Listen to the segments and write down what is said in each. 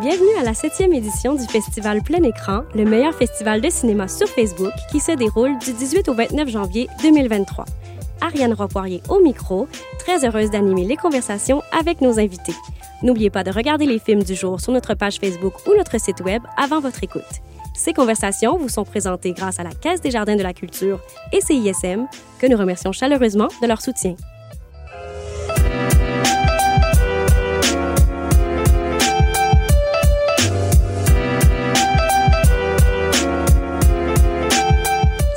Bienvenue à la septième édition du festival Plein Écran, le meilleur festival de cinéma sur Facebook qui se déroule du 18 au 29 janvier 2023. Ariane Ropoirier au micro, très heureuse d'animer les conversations avec nos invités. N'oubliez pas de regarder les films du jour sur notre page Facebook ou notre site web avant votre écoute. Ces conversations vous sont présentées grâce à la Caisse des Jardins de la Culture et CISM, que nous remercions chaleureusement de leur soutien.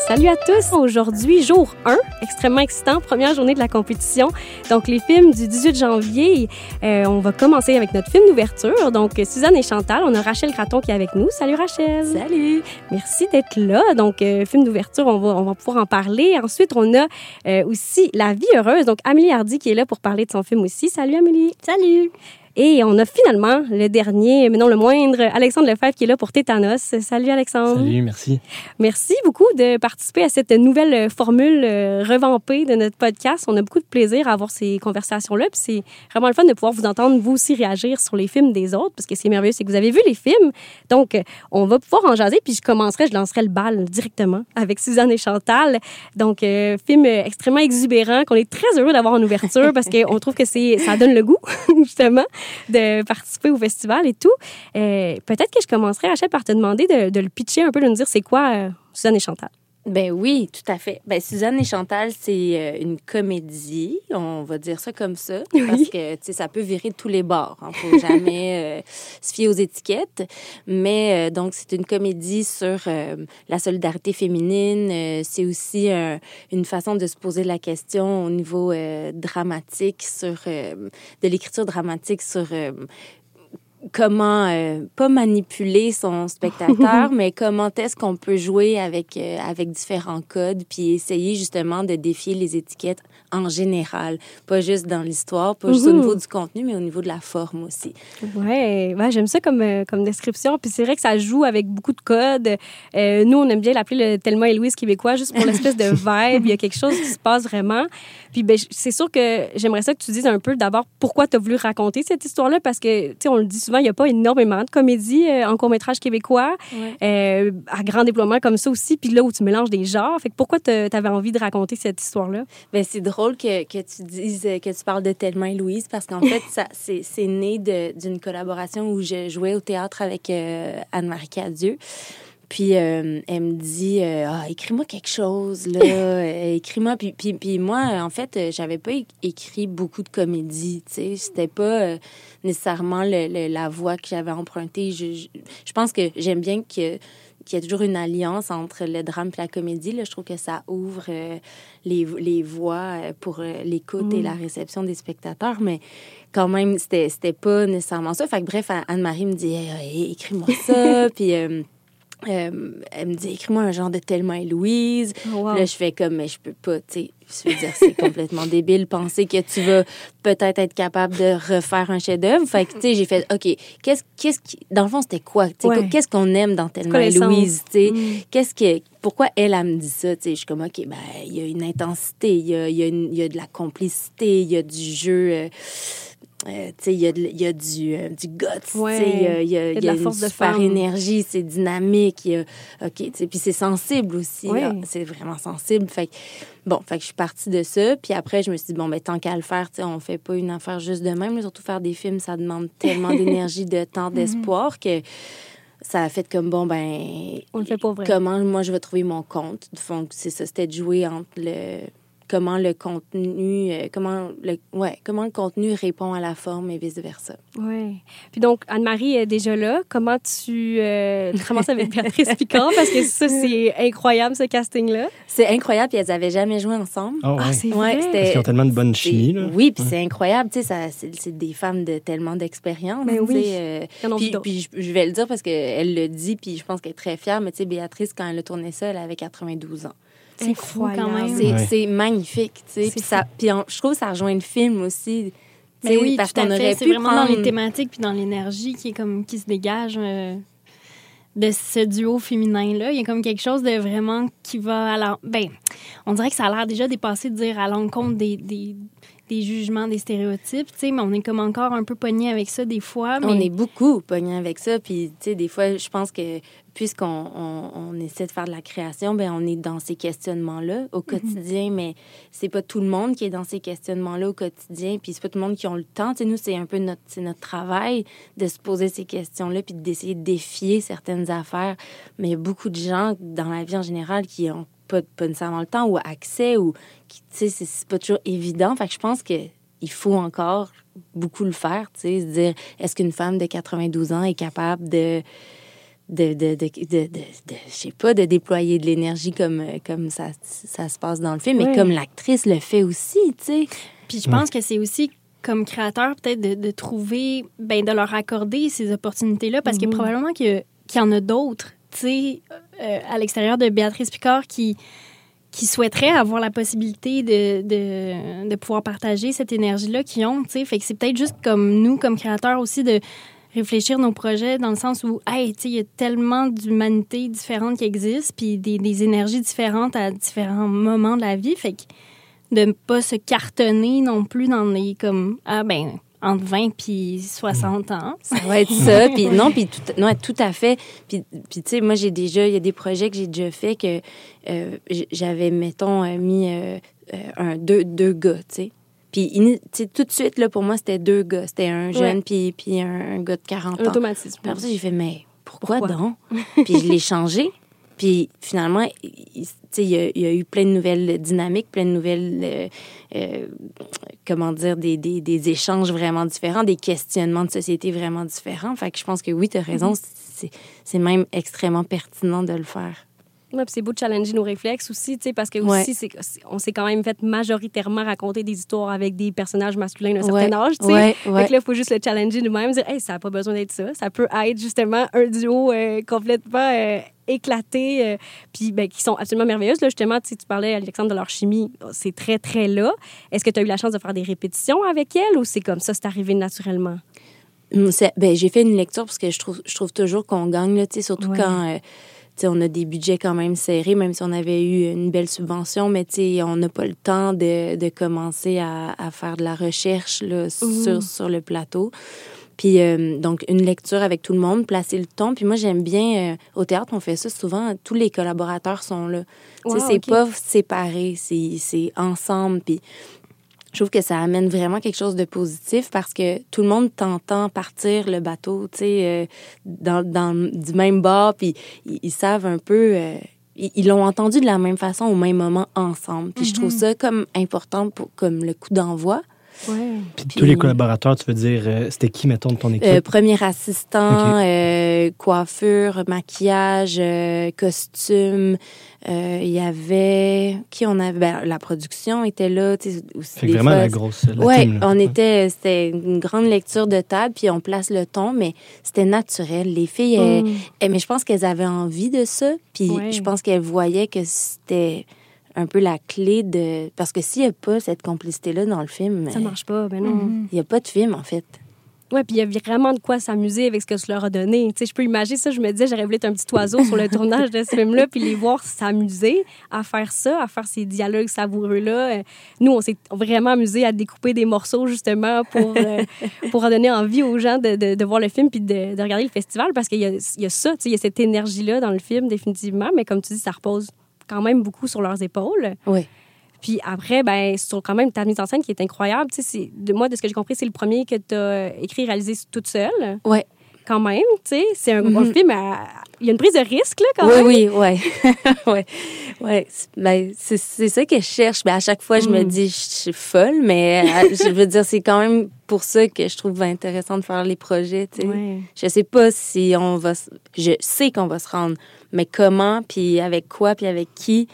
Salut à tous! Aujourd'hui, jour 1, extrêmement excitant, première journée de la compétition. Donc, les films du 18 janvier, euh, on va commencer avec notre film d'ouverture. Donc, Suzanne et Chantal, on a Rachel Graton qui est avec nous. Salut Rachel! Salut! Merci d'être là. Donc, euh, film d'ouverture, on va, on va pouvoir en parler. Ensuite, on a euh, aussi La vie heureuse. Donc, Amélie Hardy qui est là pour parler de son film aussi. Salut Amélie! Salut! Et on a finalement le dernier, mais non le moindre, Alexandre Lefebvre qui est là pour Tétanos. Salut Alexandre. Salut, merci. Merci beaucoup de participer à cette nouvelle formule euh, revampée de notre podcast. On a beaucoup de plaisir à avoir ces conversations-là. Puis c'est vraiment le fun de pouvoir vous entendre, vous aussi, réagir sur les films des autres, parce que c'est merveilleux, c'est que vous avez vu les films. Donc, on va pouvoir en jaser. Puis je commencerai, je lancerai le bal directement avec Suzanne et Chantal. Donc, euh, film extrêmement exubérant qu'on est très heureux d'avoir en ouverture parce qu'on trouve que c'est ça donne le goût, justement de participer au festival et tout. Euh, Peut-être que je commencerai, Rachel, par te demander de, de le pitcher un peu, de nous dire c'est quoi euh, Suzanne et Chantal. Ben oui, tout à fait. Ben Suzanne et Chantal, c'est euh, une comédie, on va dire ça comme ça, Oui. parce que tu sais ça peut virer de tous les bords. Il faut jamais euh, se fier aux étiquettes. Mais euh, donc c'est une comédie sur euh, la solidarité féminine. Euh, c'est aussi une façon de se poser la question au niveau euh, dramatique sur euh, de l'écriture dramatique sur euh, comment euh, pas manipuler son spectateur, mais comment est-ce qu'on peut jouer avec euh, avec différents codes, puis essayer justement de défier les étiquettes en général, pas juste dans l'histoire, pas juste au niveau du contenu, mais au niveau de la forme aussi. Ouais, ouais j'aime ça comme, euh, comme description. Puis c'est vrai que ça joue avec beaucoup de codes. Euh, nous, on aime bien l'appeler le Thelma et Louise québécois, juste pour l'espèce de vibe. Il y a quelque chose qui se passe vraiment. Puis ben, c'est sûr que j'aimerais ça que tu dises un peu d'abord pourquoi tu as voulu raconter cette histoire-là, parce que, tu sais, on le dit souvent, il n'y a pas énormément de comédies euh, en court-métrage québécois, euh, à grand déploiement comme ça aussi, puis là où tu mélanges des genres. Fait que pourquoi tu avais envie de raconter cette histoire-là? Ben, c'est drôle que, que tu dises que tu parles de Thelma et Louise parce qu'en fait, ça, c'est, c'est né d'une collaboration où je jouais au théâtre avec euh, Anne-Marie Cadieux. Puis euh, elle me dit euh, ah, écris-moi quelque chose là, Euh, écris-moi puis, puis, puis moi en fait j'avais pas écrit beaucoup de comédies, tu sais, c'était pas euh, nécessairement le- le- la voie que j'avais empruntée. Je, je, je pense que j'aime bien que qu'il y a toujours une alliance entre le drame et la comédie. Là. Je trouve que ça ouvre euh, les, les voies pour euh, l'écoute et la réception des spectateurs, mais quand même, c'était c'était pas nécessairement ça. Fait que bref, Anne-Marie me dit Hey, hey, écris-moi ça. Puis euh, euh, elle me dit écris-moi un genre de Thelma et Louise. Wow. Là, je fais comme, mais je peux pas, tu sais. Je veux dire, c'est complètement débile penser que tu vas peut-être être capable de refaire un chef-d'œuvre. Fait que, tu sais, j'ai fait, OK, qu'est-ce, qu'est-ce qui, dans le fond, c'était quoi? Tu sais, Ouais. Qu'est-ce qu'on aime dans Thelma et? Louise, tu sais? Mm. Qu'est-ce que, pourquoi elle, elle me dit ça? Tu sais, je suis comme, OK, ben, il y a une intensité, il y a, y, a y a de la complicité, il y a du jeu. euh, euh, il y y a du, euh, du guts, Ouais. il y y a, Il y a de la une force de super femme. énergie, c'est dynamique, OK, puis c'est sensible aussi, Ouais. c'est vraiment sensible, fait que, bon, fait que je suis partie de ça, puis après, je me suis dit, bon, ben, tant qu'à le faire, on fait pas une affaire juste de même, mais surtout faire des films, ça demande tellement d'énergie, de temps, d'espoir que ça a fait comme, bon, ben, On le fait pas vrai. comment moi je vais trouver mon compte. Donc, c'est ça, c'était de jouer entre le comment le contenu euh, comment le ouais comment le contenu répond à la forme et vice versa. Oui. Puis donc, Anne-Marie est déjà là. Comment tu, euh, tu commences avec Béatrice Picard? Parce que ça, c'est incroyable, ce casting-là. C'est incroyable puis elles avaient jamais joué ensemble. Oh, ouais. Ah, c'est Ouais, vrai. Parce qu'ils ont tellement de bonne chimie. Là. Oui, puis c'est incroyable, tu sais, ça, c'est, des femmes de tellement d'expérience. Mais tu oui. euh, puis, puis je, je vais le dire parce qu'elle le dit, puis je pense qu'elle est très fière, mais tu sais, Béatrice, quand elle a tourné ça, elle avait 92 ans. C'est fou quand même. C'est, Ouais. magnifique, tu sais. C'est Puis, ça, puis on- je trouve que ça rejoint le film aussi. tu sais, Mais oui, parce qu'on aurait C'est pu vraiment dans les thématiques puis dans l'énergie qui est comme qui se dégage euh, de ce duo féminin là. Il y a comme quelque chose de vraiment qui va l'en- ben, on dirait que ça a l'air déjà dépassé de dire à l'encontre des, des des jugements, des stéréotypes, tu sais, mais on est comme encore un peu pogné avec ça des fois. Mais... On est beaucoup pogné avec ça. Puis, tu sais, des fois, je pense que puisqu'on on, essaie de faire de la création, ben on est dans ces questionnements-là au mhm. quotidien, mais c'est pas tout le monde qui est dans ces questionnements-là au quotidien, puis c'est pas tout le monde qui ont le temps. Tu sais, nous, c'est un peu notre, notre travail de se poser ces questions-là, puis d'essayer de défier certaines affaires. Mais il y a beaucoup de gens dans la vie en général qui ont pas, pas nécessairement le temps ou accès, ou qui, tu sais, c'est pas toujours évident. Fait que je pense que il faut encore beaucoup le faire, tu sais, se dire, est-ce qu'une femme de 92 ans est capable de de, de, de, de, je sais pas, de déployer de l'énergie comme, comme ça, ça se passe dans le film, mais comme l'actrice le fait aussi, tu sais. Puis je pense que c'est aussi comme créateur peut-être de, de, trouver, ben, de leur accorder ces opportunités-là, parce que mhm. probablement qu'il y, en a d'autres, euh, à l'extérieur de Béatrice Picard qui qui souhaiteraient avoir la possibilité de, de, pouvoir partager cette énergie-là qu'ils ont, tu sais. Fait que c'est peut-être juste comme nous, comme créateurs aussi, de, réfléchir nos projets dans le sens où, hey, il y a tellement d'humanités différentes qui existent, puis des, des, énergies différentes à différents moments de la vie. Fait que de ne pas se cartonner non plus dans les, comme, ah, ben, entre 20 puis 60 ans. Ça va être ça. puis non, puis tout, non, tout à fait. Puis, puis tu sais, moi, j'ai déjà, il y a des projets que j'ai déjà fait que euh, j'avais, mettons, euh, mis euh, un, deux, deux gars, tu sais. Puis tout de suite, là, pour moi, c'était deux gars. C'était un jeune puis, puis un, gars de 40 ans. Automatisme. Après ça, j'ai fait, mais pourquoi, donc? puis je l'ai changé. Puis finalement, il y, a, il y, a eu plein de nouvelles dynamiques, plein de nouvelles, euh, euh, comment dire, des, des, des, échanges vraiment différents, des questionnements de société vraiment différents. Fait que je pense que oui, tu as raison, mm-hmm. c'est même extrêmement pertinent de le faire. Ouais, c'est beau de challenger nos réflexes aussi, parce que aussi, c'est, on s'est quand même fait majoritairement raconter des histoires avec des personnages masculins d'un certain âge, tu sais. là, il faut juste le challenger nous-mêmes, dire, hey, ça n'a pas besoin d'être ça. Ça peut être justement un duo euh, complètement euh, éclaté, euh, puis ben, qui sont absolument merveilleuses. Là, justement, tu parlais, Alexandre, de leur chimie, c'est très, très là. Est-ce que tu as eu la chance de faire des répétitions avec elle ou c'est comme ça, c'est arrivé naturellement? Hum, ben, j'ai fait une lecture parce que je trouve, je trouve toujours qu'on gagne, là, surtout quand on a des budgets quand même serrés, même si on avait eu une belle subvention, mais on n'a pas le temps de, de commencer à, à, faire de la recherche là, sur, sur le plateau. Puis euh, donc une lecture avec tout le monde, placer le ton. Puis moi j'aime bien euh, au théâtre on fait ça souvent. Tous les collaborateurs sont là. Wow, c'est pas séparé, c'est ensemble. Puis je trouve que ça amène vraiment quelque chose de positif parce que tout le monde t'entend partir le bateau, tu sais, euh, dans, dans, du même bord, puis ils, savent un peu, euh, ils l'ont entendu de la même façon au même moment ensemble. Puis je trouve mm-hmm. ça comme important pour comme le coup d'envoi. Ouais. Puis, tous les collaborateurs, tu veux dire, euh, c'était qui, mettons, de ton équipe? Euh, premier assistant, euh, coiffure, maquillage, costume. Il y avait... Qui on avait? Ben, la production était là. C'est vraiment la grosse... Oui, on était... C'était une grande lecture de table, puis on place le ton, mais c'était naturel. Les filles, mm. mais je pense qu'elles avaient envie de ça, puis je pense qu'elles voyaient que c'était un peu la clé de. Parce que s'il n'y a pas cette complicité-là dans le film. Ça marche pas, ben non. Mhm. Il n'y a pas de film, en fait. Oui, puis il y a vraiment de quoi s'amuser avec ce que tu leur as donné. Tu sais, je peux imaginer ça, je me disais, j'aurais voulu être un petit oiseau sur le tournage de ce film-là, puis les voir s'amuser à faire ça, à faire ces dialogues savoureux-là. Euh, nous, on s'est vraiment amusé à découper des morceaux, justement, pour, euh, pour en donner envie aux gens de, de, de voir le film puis de, de, regarder le festival, parce qu'il y, y a, ça, tu sais, il y a cette énergie-là dans le film, définitivement, mais comme tu dis, ça repose quand même beaucoup sur leurs épaules. Oui. Puis après, ben, sur quand même ta mise en scène qui est incroyable. Tu sais, de, moi, de ce que j'ai compris, c'est le premier que tu as écrit et réalisé toute seule. Oui. Quand même, tu sais, c'est un, mm film, il y a une prise de risque, là, quand même. Oui, oui, oui. ouais. Ben, c'est ça que je cherche. Ben, à chaque fois, je me mm. dis, je suis folle, mais euh, je veux dire, c'est quand même pour ça que je trouve intéressant de faire les projets, tu sais. Ouais. Je sais pas si on va... Je sais qu'on va se rendre mais comment, puis avec quoi, puis avec qui,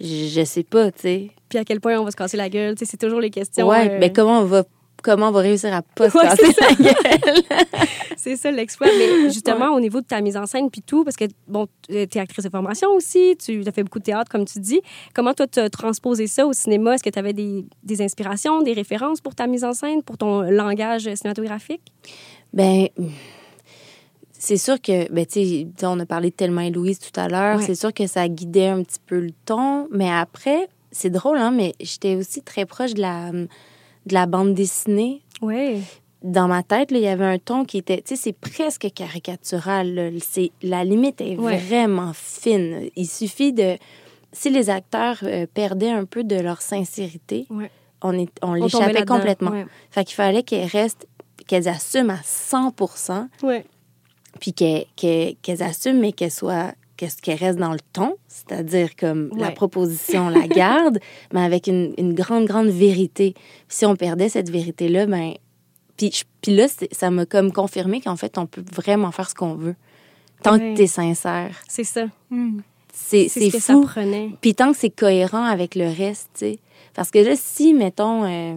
je, sais pas, tu sais. Puis à quel point on va se casser la gueule, tu sais, c'est toujours les questions. Ouais, euh, mais comment on va comment on va réussir à pas se casser la gueule? c'est ça l'exploit. Mais justement, au niveau de ta mise en scène puis tout, parce que, bon, tu es actrice de formation aussi, tu as fait beaucoup de théâtre, comme tu dis. Comment toi, tu as transposé ça au cinéma? Est-ce que tu avais des, des, inspirations, des références pour ta mise en scène, pour ton langage cinématographique? Ben c'est sûr que, ben, tu sais, on a parlé de Thelma et Louise tout à l'heure. C'est sûr que ça guidait un petit peu le ton. Mais après, c'est drôle, hein, mais j'étais aussi très proche de la, de la bande dessinée. Oui. Dans ma tête, il y avait un ton qui était, tu sais, c'est presque caricatural. C'est, la limite est Ouais. vraiment fine. Il suffit de... Si les acteurs euh, perdaient un peu de leur sincérité, Ouais. on, est, on On tombait l'échappait complètement. Fait qu'il fallait qu'elles restent, qu'elles assument à 100 Ouais. Puis qu'elles assument, mais qu'elles soient qu'elles qu'elles restent dans le ton, c'est-à-dire comme la proposition, la garde, mais avec une, une grande, grande vérité. Si on perdait cette vérité-là, ben, puis, puis là, ça m'a comme confirmé qu'en fait, on peut vraiment faire ce qu'on veut. Tant Ouais. que tu es sincère. C'est ça. Hmm. C'est ce que ça fou. prenait. Puis tant que c'est cohérent avec le reste, tu sais. Parce que là, si, mettons, euh,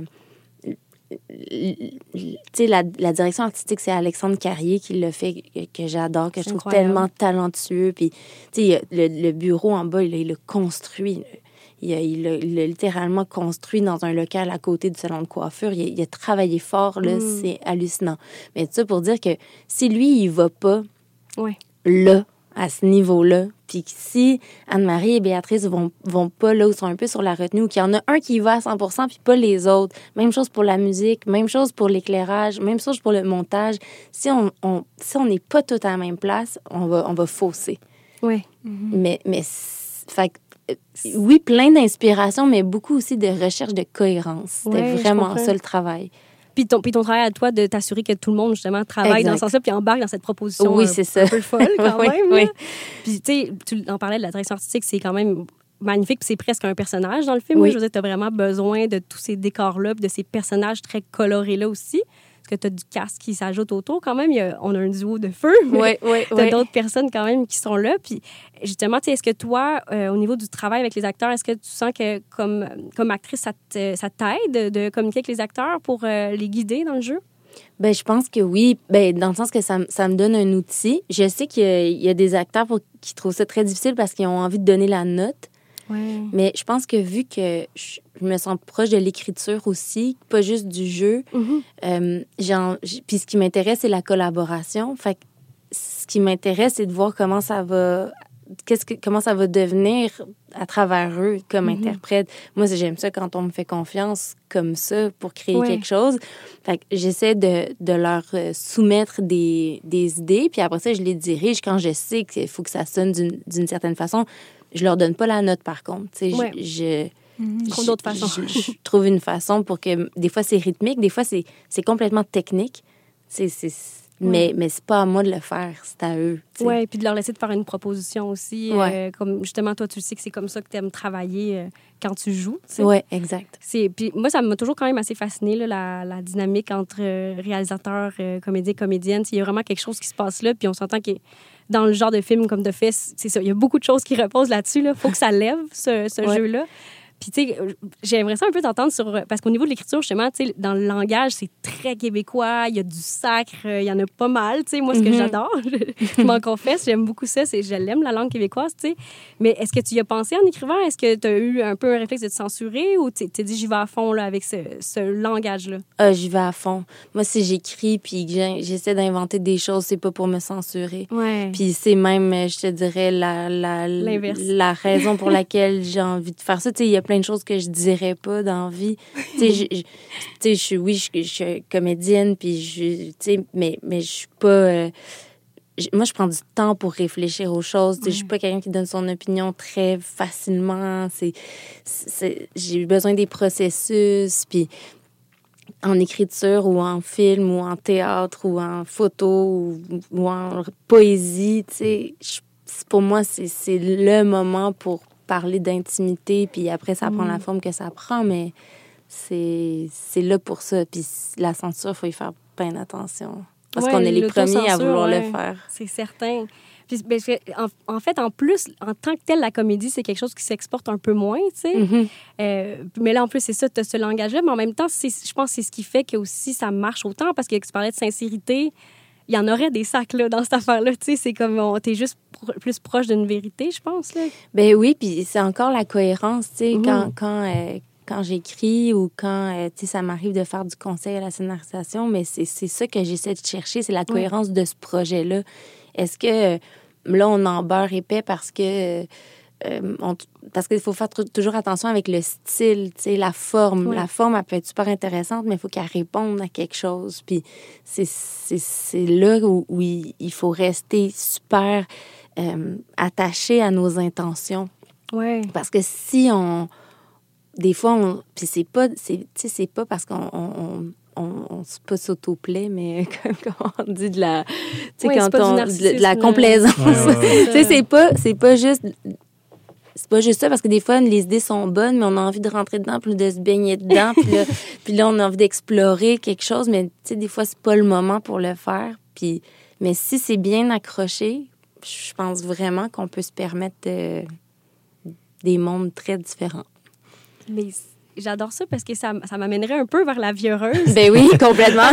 la, la direction artistique, c'est Alexandre Carrier qui l'a fait, que, que j'adore, que je trouve incroyable. tellement talentueux. Puis, le, le bureau en bas, il, il l'a construit. Il a, il, a, il a littéralement construit dans un local à côté du salon de coiffure. Il a, il a travaillé fort, là, Mm. c'est hallucinant. Mais tout ça pour dire que si lui, il va pas Ouais. là, à ce niveau-là. Puis si Anne-Marie et Béatrice vont, vont pas là ou sont un peu sur la retenue, ou qu'il y en a un qui y va à 100 puis pas les autres. Même chose pour la musique, même chose pour l'éclairage, même chose pour le montage. Si on on- si on n'est pas tous à la même place, on va, on va fausser. Ouais. Mais, mais c'est- fait que, oui, plein d'inspiration, mais beaucoup aussi de recherche de cohérence. C'était vraiment ça le travail. Puis ton, puis ton travail à toi de t'assurer que tout le monde, justement, travaille dans ce sens-là, puis embarque dans cette proposition Oui, euh, c'est ça. un peu folle quand Oui, même. oui. Puis, tu sais, tu en parlais de la direction artistique, c'est quand même magnifique, puis c'est presque un personnage dans le film. Oui. Je veux dire, tu as vraiment besoin de tous ces décors-là, de ces personnages très colorés-là aussi. Que tu as du casque qui s'ajoute autour quand même. Il y a- on a un duo de feu. mais Oui, oui, T'as oui. d'autres personnes quand même qui sont là. Puis justement, tu est-ce que toi, euh, au niveau du travail avec les acteurs, est-ce que tu sens que comme, comme actrice, ça t'aide de communiquer avec les acteurs pour euh, les guider dans le jeu? Ben, je pense que oui. Ben, dans le sens que ça, ça me donne un outil. Je sais qu'il y, y a des acteurs pour- qui trouvent ça très difficile parce qu'ils ont envie de donner la note. Ouais. Mais je pense que vu que je, me sens proche de l'écriture aussi, pas juste du jeu, Mhm. euh, puis ce qui m'intéresse, c'est la collaboration. Fait que ce qui m'intéresse, c'est de voir comment ça va qu'est-ce que comment ça va devenir à travers eux comme Mhm. interprète. Moi, j'aime ça quand on me fait confiance comme ça pour créer Ouais. quelque chose. Fait que j'essaie de, de leur euh, soumettre des, des idées, puis après ça, je les dirige quand je sais qu'il faut que ça sonne d'une d'une certaine façon. Je leur donne pas la note, par contre. Tu sais, Ouais. je, je- d'autres façons. Je, je trouve une façon pour que des fois c'est rythmique, des fois c'est c'est complètement technique. C'est c'est- mais mais c'est pas à moi de le faire, c'est à eux. Oui, puis de leur laisser de faire une proposition aussi. Ouais. euh, comme justement, toi, tu sais que c'est comme ça que tu aimes travailler euh, quand tu joues. Ouais, exact. C'est, puis moi, ça m'a toujours quand même assez fasciné, la, la dynamique entre euh, réalisateurs, euh, comédiens, comédiennes. Il y a vraiment quelque chose qui se passe là, puis on s'entend que dans le genre de film comme The Fist, c'est ça, il y a beaucoup de choses qui reposent là-dessus. Il faut que ça lève, ce, ce Ouais. jeu-là. Puis, tu sais, j'aimerais ça un peu t'entendre sur. Parce qu'au niveau de l'écriture, justement, tu sais, dans le langage, c'est très québécois. Il y a du sacre, euh, il y en a pas mal. Tu sais, moi, ce que Mhm. j'adore, je m'en confesse, j'aime beaucoup ça. C'est, je l'aime, la langue québécoise, tu sais. Mais est-ce que tu y as pensé en écrivant? Est-ce que tu as eu un peu un réflexe de te censurer ou tu t'es dit, j'y vais à fond là, avec ce, ce langage-là? Ah, j'y vais à fond. Moi, si j'écris puis que j'essaie d'inventer des choses, c'est pas pour me censurer. Ouais. Puis c'est même, euh, je te dirais, la, la, la raison pour laquelle j'ai envie de faire ça. Tu sais, il y a plein de choses que je dirais pas dans vie. Tu sais, je- je- je oui, je, je suis comédienne, puis je, tu mais, mais je suis pas... euh, je- moi, je prends du temps pour réfléchir aux choses. Sais, Je suis pas quelqu'un qui donne son opinion très facilement. C'est, j'ai besoin des processus, puis en écriture ou en film ou en théâtre ou en photo ou, ou en poésie, tu sais, je- c'est- pour moi, c'est le moment pour parler d'intimité, puis après, ça prend Mm. la forme que ça prend, mais c'est là pour ça. Puis la censure, il faut y faire bien attention. Parce Ouais, qu'on est les premiers à vouloir ouais. le faire. C'est certain. Puis, ben, en, en fait, en plus, en tant que tel, la comédie, c'est quelque chose qui s'exporte un peu moins, tu sais. Mhm. Euh, mais là, en plus, c'est ça, tu as ce langage-là. Mais en même temps, je pense que c'est ce qui fait que aussi ça marche autant. Parce que tu parlais de sincérité, il y en aurait des sacs là, dans cette affaire-là. Tu sais, c'est comme, on- t'es juste pro- plus proche d'une vérité, je pense. Là. Ben oui, puis c'est encore la cohérence, tu sais, quand, quand, euh, quand j'écris ou quand, euh, tu sais, ça m'arrive de faire du conseil à la scénarisation, mais c'est c'est ça que j'essaie de chercher, c'est la cohérence de ce projet-là. Est-ce que, euh, là, on en beurre épais parce que, euh, euh, parce qu'il faut faire toujours attention avec le style, tu sais, la forme. La forme, elle peut être super intéressante, mais il faut qu'elle réponde à quelque chose. Puis c'est là où, il, faut rester super euh, attaché à nos intentions. Ouais. Parce que si on... Des fois, on... Puis c'est pas... C'est pas parce qu'on... On, on, se pas s'auto-plaît, mais comme, on dit de la, oui, quand on, de, la complaisance. tu sais, c'est pas, c'est pas juste c'est pas juste ça parce que des fois les idées sont bonnes mais on a envie de rentrer dedans puis de se baigner dedans puis là, puis là on a envie d'explorer quelque chose mais tu sais des fois c'est pas le moment pour le faire puis mais si c'est bien accroché je pense vraiment qu'on peut se permettre des mondes très différents. Mais j'adore ça parce que ça, ça m'amènerait un peu vers la vie heureuse. Ben oui, complètement.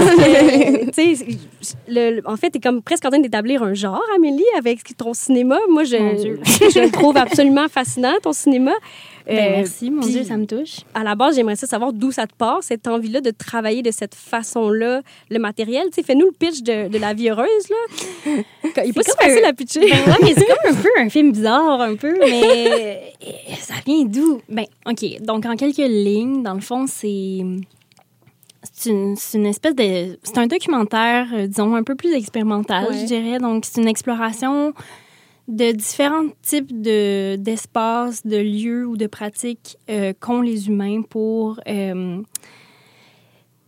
le, en fait, tu es comme presque en train d'établir un genre, Amélie, avec ton cinéma. Moi, je, je le trouve absolument fascinant, ton cinéma. Ben, euh, merci, mon Dieu, ça me touche. À la base, j'aimerais savoir d'où ça te part, cette envie-là de travailler de cette façon-là, le matériel. Fais-nous le pitch de, de, La vie heureuse. Là. Il est pas si facile à pitcher. Ben, mais c'est comme un peu un film bizarre, un peu, mais ça vient d'où? Ben, OK. Donc, en quelques lignes, dans le fond, c'est. C'est une, espèce de. C'est un documentaire, euh, disons, un peu plus expérimental, je dirais. Donc, c'est une exploration de différents types de, d'espaces, de lieux ou de pratiques euh, qu'ont les humains pour euh,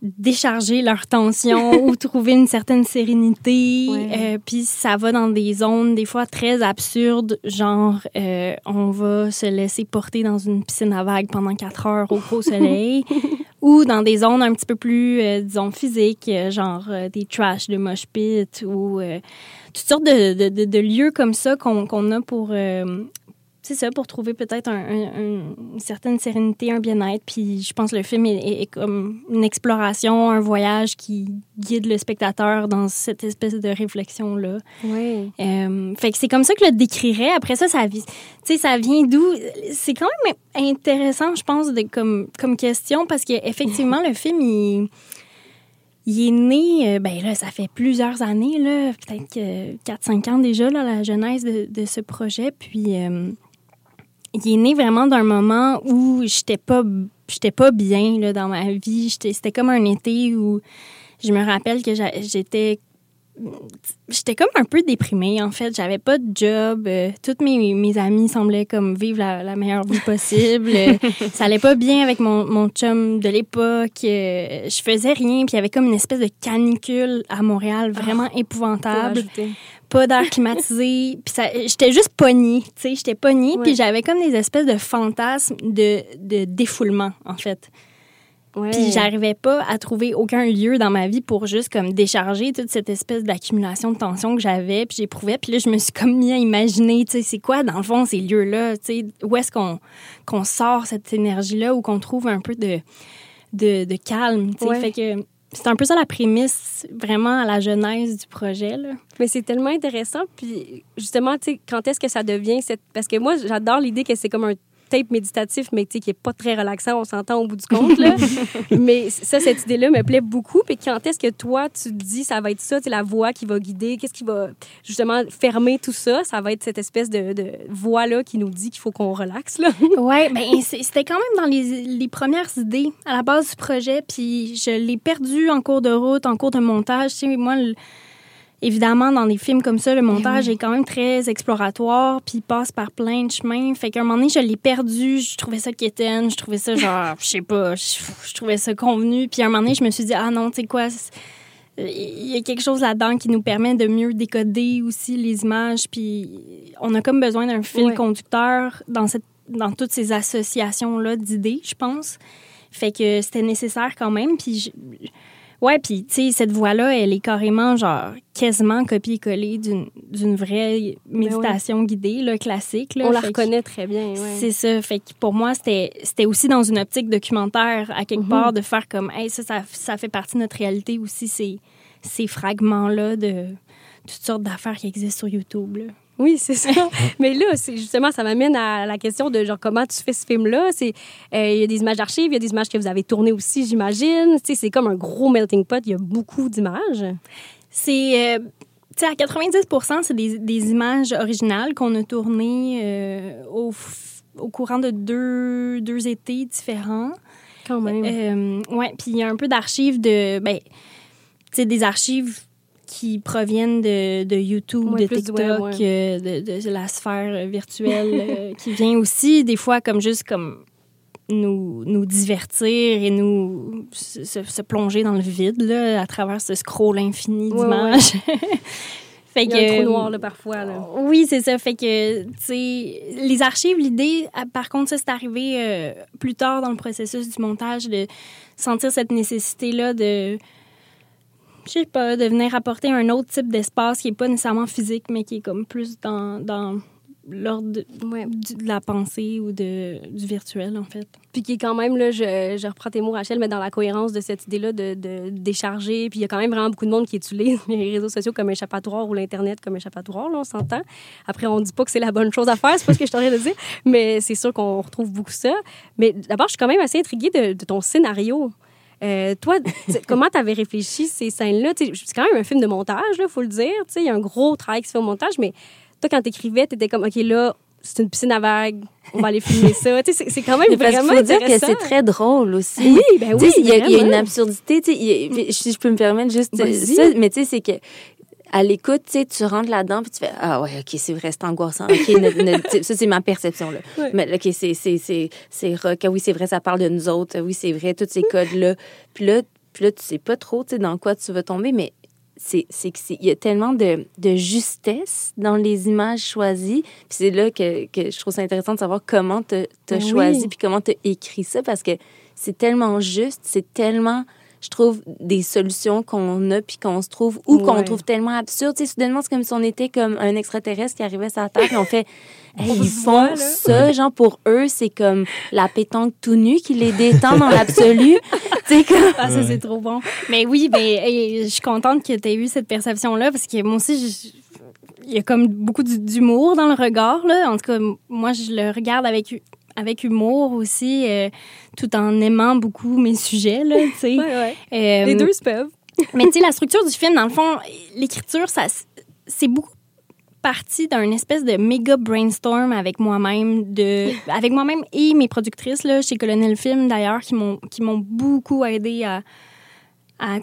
décharger leur tension ou trouver une certaine sérénité. Euh, puis ça va dans des zones des fois très absurdes, genre on va se laisser porter dans une piscine à vagues pendant quatre heures au gros soleil, ou dans des zones un petit peu plus, disons, physiques, genre des trash de mosh pit ou toutes sortes de, de, de, lieux comme ça qu'on a pour, euh, c'est ça, pour trouver peut-être un, une certaine sérénité, un bien-être. Puis je pense que le film est, comme une exploration, un voyage qui guide le spectateur dans cette espèce de réflexion-là. Oui. Euh, fait que c'est comme ça que je le décrirais. Après ça, ça, ça vient d'où? C'est quand même intéressant, je pense, de, comme, comme question, parce qu'effectivement, le film, il il est né, euh, ben là, ça fait plusieurs années, là, peut-être 4-5 ans déjà, là, la genèse de, ce projet. Puis, euh, il est né vraiment d'un moment où j'étais pas, pas bien là, dans ma vie. C'était comme un été où je me rappelle que j'étais j'étais comme un peu déprimée, en fait. J'avais pas de job. Euh, toutes mes, mes amis semblaient comme vivre la, meilleure vie possible. ça allait pas bien avec mon, mon chum de l'époque. Euh, je faisais rien. Puis il y avait comme une espèce de canicule à Montréal, vraiment ah, épouvantable. Pas d'air climatisé. puis j'étais juste pognée, tu sais. J'étais pognée. Puis j'avais comme des espèces de fantasmes de, de défoulement, en fait. Puis j'arrivais pas à trouver aucun lieu dans ma vie pour juste comme décharger toute cette espèce d'accumulation de tension que j'avais, puis j'éprouvais. Puis là, je me suis comme mis à imaginer, tu sais, c'est quoi dans le fond ces lieux-là, tu sais, où est-ce qu'on qu'on sort cette énergie-là ou qu'on trouve un peu de, de, de calme, tu sais. Fait que c'est un peu ça la prémisse vraiment à la genèse du projet. Là. Mais c'est tellement intéressant. Puis justement, tu sais, quand est-ce que ça devient cette... Parce que moi, j'adore l'idée que c'est comme un tape méditatif, mais qui n'est pas très relaxant, on s'entend au bout du compte. Là. mais ça, cette idée-là me plaît beaucoup. Puis quand est-ce que toi, tu te dis, ça va être ça, la voix qui va guider, qu'est-ce qui va justement fermer tout ça? Ça va être cette espèce de, de voix-là qui nous dit qu'il faut qu'on relaxe. oui, ben, c'était quand même dans les, les, premières idées à la base du projet. Puis je l'ai perdu en cours de route, en cours de montage. Tu sais, moi, le, évidemment, dans des films comme ça, le montage est quand même très exploratoire, puis il passe par plein de chemins. Fait qu'à un moment donné, je l'ai perdu, je trouvais ça quétaine, je trouvais ça genre, je sais pas, je, trouvais ça convenu. Puis à un moment donné, je me suis dit, ah non, tu sais quoi, il y a quelque chose là-dedans qui nous permet de mieux décoder aussi les images. Puis on a comme besoin d'un fil conducteur dans, cette, dans toutes ces associations-là d'idées, je pense. Fait que c'était nécessaire quand même. Puis je, Ouais, puis tu sais, cette voix-là, elle est carrément, genre, quasiment copier-coller d'une vraie ben méditation guidée, là, classique. Là. On la reconnaît très bien, ouais. C'est ça. Fait que pour moi, c'était aussi dans une optique documentaire, à quelque mhm. part, de faire comme, hey, ça, ça, ça, fait partie de notre réalité aussi, ces, ces fragments-là de toutes sortes d'affaires qui existent sur YouTube, là. Oui, c'est ça. Mais là, c'est justement, ça m'amène à la question de genre comment tu fais ce film-là? Euh, il y a des images d'archives, il y a des images que vous avez tournées aussi, j'imagine. c'est comme un gros melting pot. Il y a beaucoup d'images. C'est euh, sais, à 90% c'est des, des, images originales qu'on a tournées euh, au, au, courant de deux, deux étés différents. Quand même. Euh, ouais, puis il y a un peu d'archives de. Ben, tu sais, des archives qui proviennent de, de YouTube, de TikTok, euh, de, de, la sphère virtuelle, euh, qui vient aussi des fois comme juste comme nous, nous divertir et nous se, se, plonger dans le vide là, à travers ce scroll infini d'images. fait Il y a un trou noir là, parfois. Là. Oui, c'est ça. Fait que, tu sais, les archives, l'idée, ah, par contre, ça, c'est arrivé euh, plus tard dans le processus du montage de sentir cette nécessité-là de je sais pas, de venir apporter un autre type d'espace qui est pas nécessairement physique, mais qui est comme plus dans, dans l'ordre de, la pensée ou de, du virtuel, en fait. Puis qui est quand même, là, je, je reprends tes mots, Rachel, mais dans la cohérence de cette idée-là de, de, décharger. Puis il y a quand même vraiment beaucoup de monde qui utilise les réseaux sociaux comme échappatoire ou l'Internet comme échappatoire, là, on s'entend. Après, on dit pas que c'est la bonne chose à faire, c'est pas ce que je t'aurais de dire, mais c'est sûr qu'on retrouve beaucoup ça. Mais d'abord, je suis quand même assez intriguée de, de ton scénario. Euh, toi, comment tu avais réfléchi ces scènes-là? C'est quand même un film de montage, il faut le dire. Il y a un gros travail qui se fait au montage, mais toi, quand tu écrivais, tu étais comme, OK, là, c'est une piscine à vagues, on va aller filmer ça. c'est quand même vraiment faut dire que c'est très drôle aussi. Oui, ben oui. Il y, y, a une absurdité. si je peux me permettre juste ça, mais tu sais, c'est que à l'écoute, tu sais, tu rentres là-dedans puis tu fais ah ouais, OK, c'est vrai, c'est angoissant. OK, ça c'est ma perception là. Mais OK, c'est c'est c'est c'est rock. Ah oui, c'est vrai, ça parle de nous autres. Ah oui, c'est vrai, tous ces codes là. Puis là, puis là tu sais pas trop, tu sais dans quoi tu vas tomber, mais c'est c'est il y a tellement de, de justesse dans les images choisies. Puis c'est là que, que je trouve ça intéressant de savoir comment tu as ben choisi puis comment tu as écrit ça parce que c'est tellement juste, c'est tellement je trouve, des solutions qu'on a puis qu'on se trouve ou qu'on trouve tellement absurdes. Tu sais, soudainement, c'est comme si on était comme un extraterrestre qui arrivait sur la Terre et on fait ils font ça, genre pour eux, c'est comme la pétanque tout nu qui les détend dans l'absolu. comme... Ah, ça, c'est trop bon. Mais oui, ben, je suis contente que tu aies eu cette perception-là parce que moi aussi, il y a comme beaucoup d'humour dans le regard. Là. En tout cas, moi, je le regarde avec avec humour aussi, euh, tout en aimant beaucoup mes sujets, là, ouais, ouais. Euh, Les deux se peuvent. mais tu sais, la structure du film, dans le fond, l'écriture, ça, c'est beaucoup parti d'un espèce de méga brainstorm avec moi-même, de, avec moi-même et mes productrices là, chez Colonel Film d'ailleurs, qui m'ont, qui m'ont beaucoup aidé à, à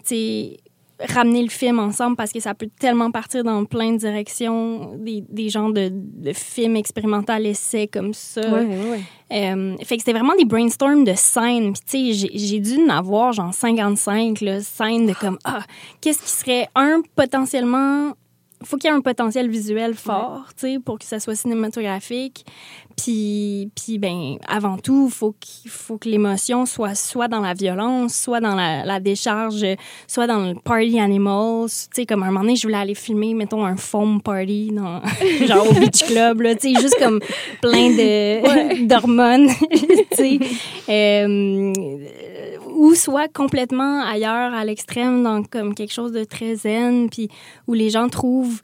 ramener le film ensemble parce que ça peut tellement partir dans plein de directions, des, des genres de, de films expérimentaux, essais comme ça. Ouais, ouais. Euh, fait que c'était vraiment des brainstorms de scènes. Puis, tu sais, j'ai dû en avoir genre 55 là, scènes de comme, ah, qu'est-ce qui serait, un, potentiellement faut qu'il y ait un potentiel visuel fort, tu sais, pour que ça soit cinématographique. Puis, puis ben, avant tout, faut qu'il faut que l'émotion soit soit dans la violence, soit dans la, la décharge, soit dans le party animals. Tu sais, comme un moment donné, je voulais aller filmer, mettons, un foam party, dans, genre au beach club, là, tu sais, juste comme plein de d'hormones, tu sais. Euh, ou soit complètement ailleurs, à l'extrême, dans comme quelque chose de très zen, puis où les gens trouvent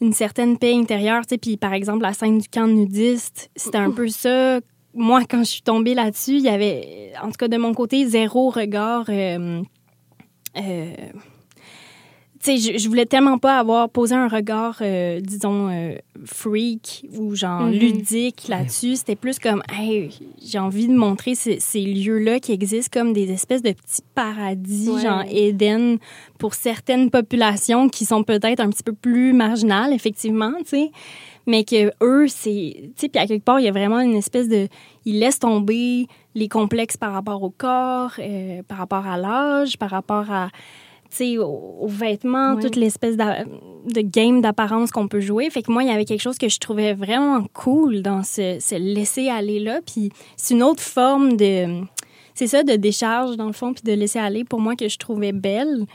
une certaine paix intérieure. Tu sais, puis par exemple, la scène du camp nudiste, c'était un peu ça. Moi, quand je suis tombée là-dessus, il y avait, en tout cas de mon côté, zéro regard. Euh, euh, je, je voulais tellement pas avoir posé un regard, euh, disons, euh, freak ou genre mhm. ludique là-dessus. C'était plus comme, hey, j'ai envie de montrer ces, ces lieux-là qui existent comme des espèces de petits paradis, genre Éden, pour certaines populations qui sont peut-être un petit peu plus marginales, effectivement, tu sais. Mais que eux, c'est. Tu sais, puis à quelque part, il y a vraiment une espèce de. Ils laissent tomber les complexes par rapport au corps, euh, par rapport à l'âge, par rapport à aux, vêtements, toute l'espèce de game d'apparence qu'on peut jouer. Fait que moi, il y avait quelque chose que je trouvais vraiment cool dans ce, ce laisser aller là. Puis c'est une autre forme de, c'est ça, de décharge dans le fond, puis de laisser aller pour moi que je trouvais belle.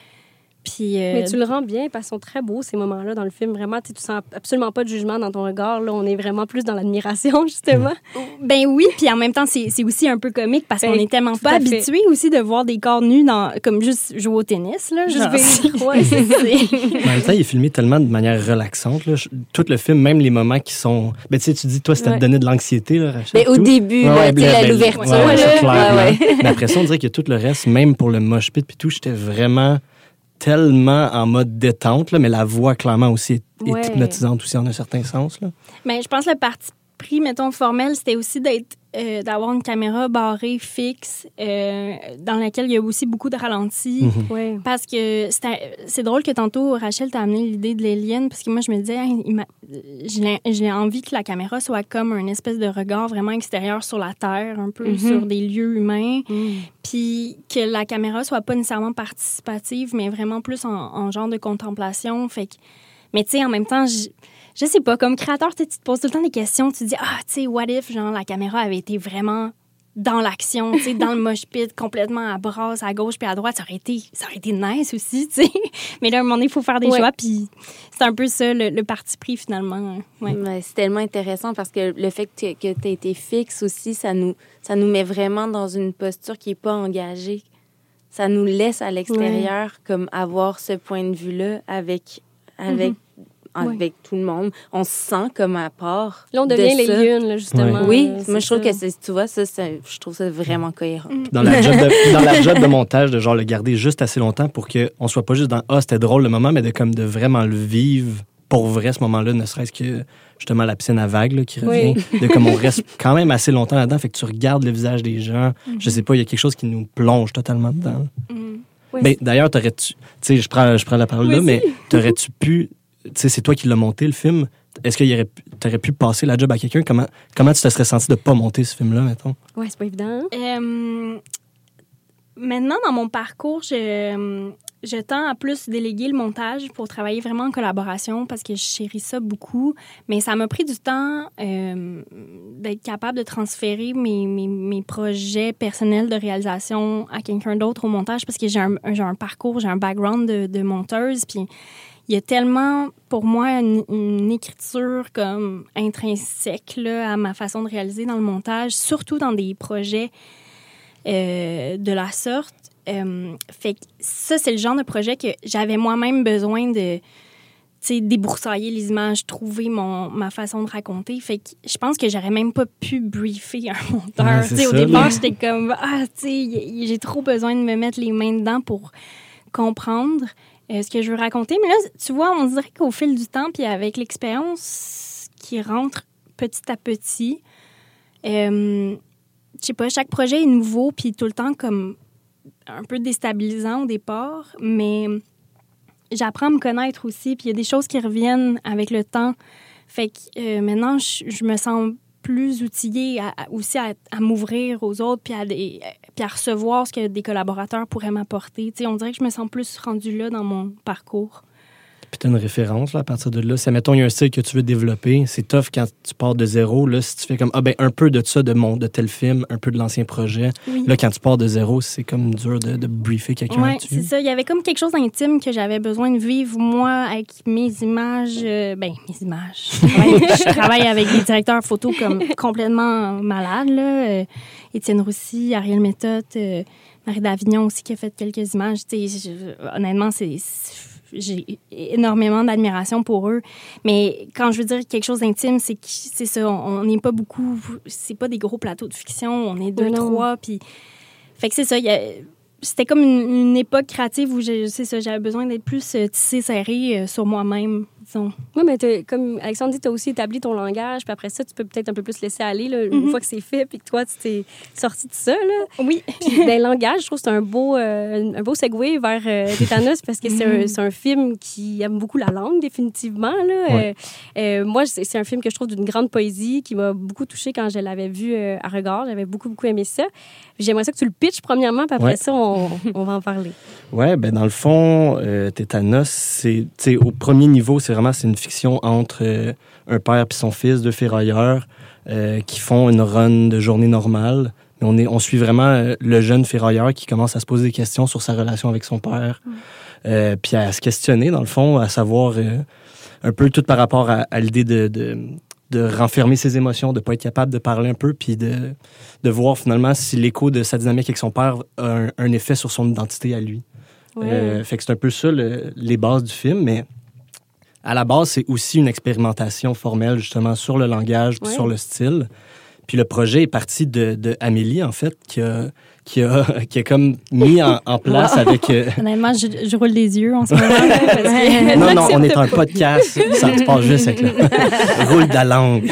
Euh, Mais tu le rends bien parce qu'ils sont très beaux ces moments-là dans le film. Vraiment, tu sens absolument pas de jugement dans ton regard. Là, on est vraiment plus dans l'admiration, justement. Ben oui, puis en même temps, c'est aussi un peu comique parce qu'on ben, est tellement pas habitué aussi de voir des corps nus dans, comme juste jouer au tennis. Là, juste ouais, c'est En même temps, il est filmé tellement de manière relaxante. Là. Tout le film, même les moments qui sont. Ben, tu sais, tu dis, toi, c'était ouais. donné de l'anxiété, là, Rachel? Ben, au début, ouais, ben, l'ouverture. Mais après ça, on dirait que tout le reste, même pour le mosh pit puis tout, j'étais vraiment tellement en mode détente, là, mais la voix, clairement, aussi est, Ouais. hypnotisante aussi, en un certain sens. Là. Mais je pense que le parti pris, mettons, formel, c'était aussi d'être euh, d'avoir une caméra barrée fixe euh, dans laquelle il y a aussi beaucoup de ralentis. Mhm. Ouais. Parce que c'est drôle que tantôt, Rachel t'a amené l'idée de l'alien, parce que moi, je me disais, Hey, j'ai envie que la caméra soit comme un espèce de regard vraiment extérieur sur la Terre, un peu Mhm. sur des lieux humains, Mm. puis que la caméra soit pas nécessairement participative, mais vraiment plus en, en genre de contemplation. Fait que, mais tu sais, en même temps, je, je sais pas, comme créateur, tu te poses tout le temps des questions, tu te dis, ah, tu sais, what if, genre, la caméra avait été vraiment dans l'action, tu sais, dans le mosh pit, complètement à brasse, à gauche puis à droite, ça aurait été, ça aurait été nice aussi, tu sais. Mais là, à un moment donné, il faut faire des Ouais. choix, puis c'est un peu ça, le, le parti pris, finalement. Ouais. Ouais, c'est tellement intéressant parce que le fait que tu aies été fixe aussi, ça nous, ça nous met vraiment dans une posture qui n'est pas engagée. Ça nous laisse à l'extérieur comme avoir ce point de vue-là avec, avec, avec tout le monde. On se sent comme à part. Là, on de devient les là, justement. Oui, moi je trouve ça. que c'est, tu vois, ça, je trouve ça vraiment cohérent. Dans la, job de, dans la job de montage, de genre le garder juste assez longtemps pour qu'on soit pas juste dans Ah, c'était drôle le moment, mais de comme de vraiment le vivre pour vrai ce moment-là, ne serait-ce que justement la piscine à vagues là, qui revient. De comme on reste quand même assez longtemps là-dedans, fait que tu regardes le visage des gens. Je sais pas, il y a quelque chose qui nous plonge totalement dedans. Mm. Ouais, Ben, D'ailleurs, t'aurais-tu. Tu sais, je prends, je prends la parole là, mais t'aurais-tu pu. C'est toi qui l'as monté, le film. Est-ce que tu aurais pu passer la job à quelqu'un? Comment, comment tu te serais senti de pas monter ce film-là, mettons? Ouais, c'est pas évident. hein? Euh, maintenant, dans mon parcours, je, je tends à plus déléguer le montage pour travailler vraiment en collaboration parce que je chéris ça beaucoup. Mais ça m'a pris du temps euh, d'être capable de transférer mes, mes, mes projets personnels de réalisation à quelqu'un d'autre au montage parce que j'ai un, j'ai un parcours, j'ai un background de, de monteuse. Puis il y a tellement, pour moi, une, une écriture comme intrinsèque là, à ma façon de réaliser dans le montage, surtout dans des projets euh, de la sorte. Euh, fait que ça, c'est le genre de projet que j'avais moi-même besoin de déboursailler les images, trouver mon, ma façon de raconter. Fait que je pense que j'aurais même pas pu briefer un monteur. Ouais, au ça, départ, j'étais comme, ah, j'ai trop besoin de me mettre les mains dedans pour comprendre ce que je veux raconter. Mais là, tu vois, on dirait qu'au fil du temps, puis avec l'expérience qui rentre petit à petit, euh, je sais pas, chaque projet est nouveau, puis tout le temps comme un peu déstabilisant au départ, mais j'apprends à me connaître aussi, puis il y a des choses qui reviennent avec le temps. Fait que euh, maintenant, je me sens plus outillée aussi à, m'ouvrir aux autres, puis à, des- puis à recevoir ce que des collaborateurs pourraient m'apporter. On dirait que je me sens plus rendue là dans mon parcours. Puis tu as une référence là, à partir de là. Si, mettons, il y a un style que tu veux développer, c'est tough quand tu pars de zéro. Là, si tu fais comme, ah ben, un peu de ça, de, mon, de tel film, un peu de l'ancien projet. Oui. Là, quand tu pars de zéro, c'est comme dur de, de briefer quelqu'un Oui, là-dessus. c'est ça. Il y avait comme quelque chose d'intime que j'avais besoin de vivre, moi, avec mes images. euh, ben, mes images. Je travaille, avec des directeurs photo comme complètement malades, là. Euh, Étienne Roussy, Ariel Méthode, euh, Marie Davignon aussi qui a fait quelques images. Je- honnêtement, c'est. J'ai énormément d'admiration pour eux. Mais quand je veux dire quelque chose d'intime, c'est que c'est ça. On n'est pas beaucoup. C'est pas des gros plateaux de fiction. On est deux, non. trois. Puis fait que c'est ça. C'était comme une, une époque créative où j'ai- c'est ça, j'avais besoin d'être plus euh, tissé serré euh, sur moi-même, disons. Oui, mais comme Alexandre dit, tu as aussi établi ton langage, puis après ça, tu peux peut-être un peu plus laisser aller là, une Mhm. fois que c'est fait, puis que toi, tu t'es sorti de ça. Là. Oui. Puis le langage, je trouve que c'est un beau, euh, un beau segue vers euh, Tétanos parce que c'est un, c'est un film qui aime beaucoup la langue, définitivement. Là. Ouais. Euh, euh, moi, c'est un film que je trouve d'une grande poésie qui m'a beaucoup touchée quand je l'avais vu euh, à regard. J'avais beaucoup, beaucoup aimé ça. J'aimerais ça que tu le pitches premièrement, puis après Ouais. ça, on, on va en parler. Ouais, ben dans le fond, Tétanos, c'est, au premier niveau, c'est vraiment c'est une fiction entre euh, un père et son fils, deux ferrailleurs, euh, qui font une run de journée normale. Mais on est, on suit vraiment euh, le jeune ferrailleur qui commence à se poser des questions sur sa relation avec son père, euh, puis à se questionner dans le fond, à savoir un peu tout par rapport à, à l'idée de, de de renfermer ses émotions, de pas être capable de parler un peu, puis de, de voir finalement si l'écho de sa dynamique avec son père a un, un effet sur son identité à lui. Ouais. Euh, fait que c'est un peu ça le- les bases du film, mais à la base, c'est aussi une expérimentation formelle justement sur le langage puis Ouais. sur le style. Puis le projet est parti de, de Amélie, en fait, qui a, qui a, qui a comme mis en, en place avec... euh, Honnêtement, je, je roule des yeux en ce moment. là, parce que- non, non, on est un podcast. Ça se passe juste avec le roule de la langue.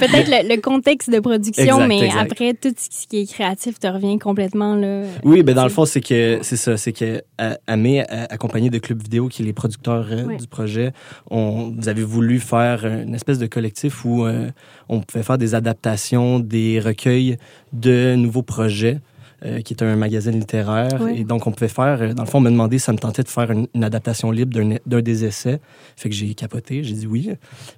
Peut-être le, le contexte de production, Exact, mais exact. après, tout ce qui est créatif te revient complètement. Là. Oui, ben dans le fond, c'est que c'est ça, c'est que euh, Amé, euh, accompagné de Club Vidéo, qui est les producteurs euh, Ouais. du projet, on, vous avez voulu faire une espèce de collectif où euh, on pouvait faire des adaptations, des recueils de nouveaux projets. euh, qui est un magazine littéraire. Et donc, on pouvait faire, euh, dans le fond, on m'a demandé si ça me tentait de faire une, une adaptation libre d'un des essais. Fait que j'ai capoté, j'ai dit oui.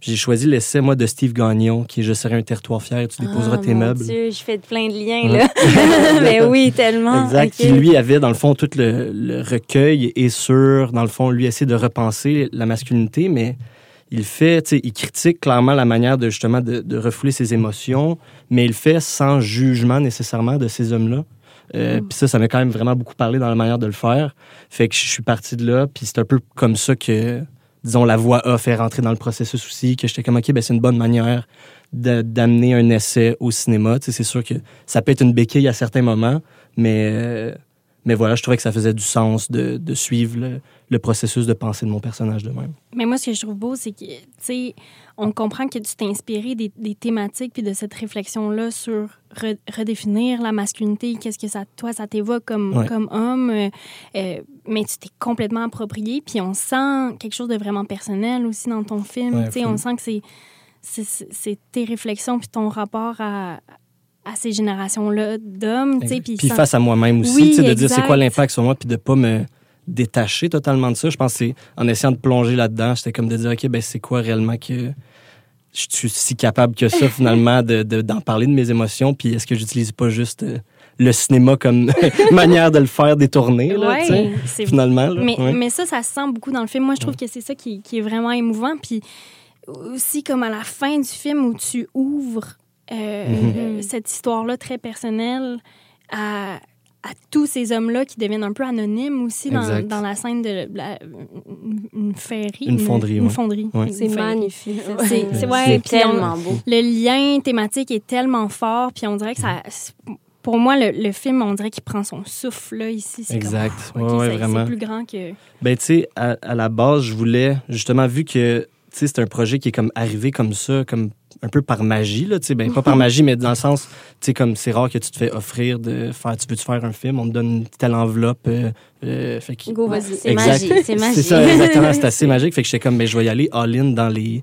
J'ai choisi l'essai, moi, de Steve Gagnon, qui est Je serai un territoire fier, tu déposeras Ah, tes mon meubles. Dieu, je fais plein de liens, Ouais. là. Mais oui, tellement. Exact. Qui, lui, avait, dans le fond, tout le, le recueil et sur, dans le fond, lui, essayer de repenser la masculinité, mais il fait, il critique clairement la manière de, justement, de, de refouler ses émotions, mais il le fait sans jugement nécessairement de ces hommes-là. Euh, Puis ça, ça m'a quand même vraiment beaucoup parlé dans la manière de le faire. Fait que je suis parti de là, puis c'est un peu comme ça que, disons, la voix A fait rentrer dans le processus aussi, que j'étais comme, OK, ben c'est une bonne manière d'amener un essai au cinéma. C'est sûr que ça peut être une béquille à certains moments, mais, euh, mais voilà, je trouvais que ça faisait du sens de, de suivre le, le processus de pensée de mon personnage de même. Mais moi, ce que je trouve beau, c'est que, tu sais, on comprend que tu t'es inspiré des, des thématiques puis de cette réflexion-là sur re- redéfinir la masculinité, qu'est-ce que ça, toi, ça t'évoque comme, Ouais. comme homme, euh, euh, mais tu t'es complètement approprié, puis on sent quelque chose de vraiment personnel aussi dans ton film. Ouais, tu sais, on sent que c'est- c'est tes réflexions puis ton rapport à, à ces générations-là d'hommes, puis face à moi-même aussi, Oui, de dire c'est quoi l'impact sur moi, puis de pas me détacher totalement de ça. Je pense que c'est en essayant de plonger là-dedans, c'était comme de dire, OK, ben c'est quoi réellement que je suis si capable que ça, finalement, de- de- d'en parler de mes émotions, puis est-ce que j'utilise pas juste euh, le cinéma comme manière de le faire détourner, là, Ouais, finalement. là. Mais, Ouais. mais ça, ça se sent beaucoup dans le film. Moi, je trouve que c'est ça qui, qui est vraiment émouvant. Puis aussi, comme à la fin du film où tu ouvres euh, Mhm. euh, cette histoire-là très personnelle à, à tous ces hommes-là qui deviennent un peu anonymes aussi dans, Exact. dans la scène de la, une, une fonderie, Une ouais. fonderie. Ouais. Une C'est magnifique. C'est- ouais, on- tellement beau. Le lien thématique est tellement fort, puis on dirait que ça... Pour moi, le, le film, on dirait qu'il prend son souffle, là, ici. C'est comme, Exact. ah, ok, Ouais, ouais, c'est- vraiment. C'est plus grand que... Ben, tu sais, à, à la base, je voulais, justement, vu que, tu sais, c'est un projet qui est comme arrivé comme ça, comme un peu par magie, là, tu sais, ben, pas par magie, mais dans le sens, tu sais, comme c'est rare que tu te fais offrir de faire, tu veux-tu faire un film, on te donne une telle enveloppe, euh, euh, fait que- Go, vas-y. C'est magique, c'est magique. C'est ça, exactement, c'est assez magique, fait que j'étais comme, ben, je vais y aller all-in dans les,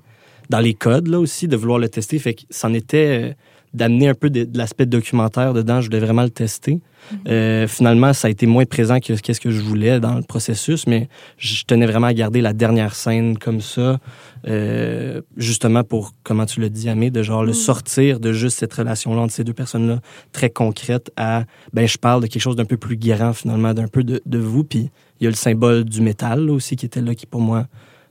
dans les codes, là, aussi, de vouloir le tester, fait que c'en était euh, d'amener un peu de, de l'aspect documentaire dedans, je voulais vraiment le tester. Euh, finalement, ça a été moins présent que qu'est-ce que je voulais dans le processus, mais je tenais vraiment à garder la dernière scène comme ça, euh, justement pour, comment tu l'as dit, Amé, de genre le sortir de juste cette relation-là entre ces deux personnes-là, très concrète, à, ben, je parle de quelque chose d'un peu plus grand, finalement, d'un peu de, de vous, puis il y a le symbole du métal là, aussi qui était là, qui pour moi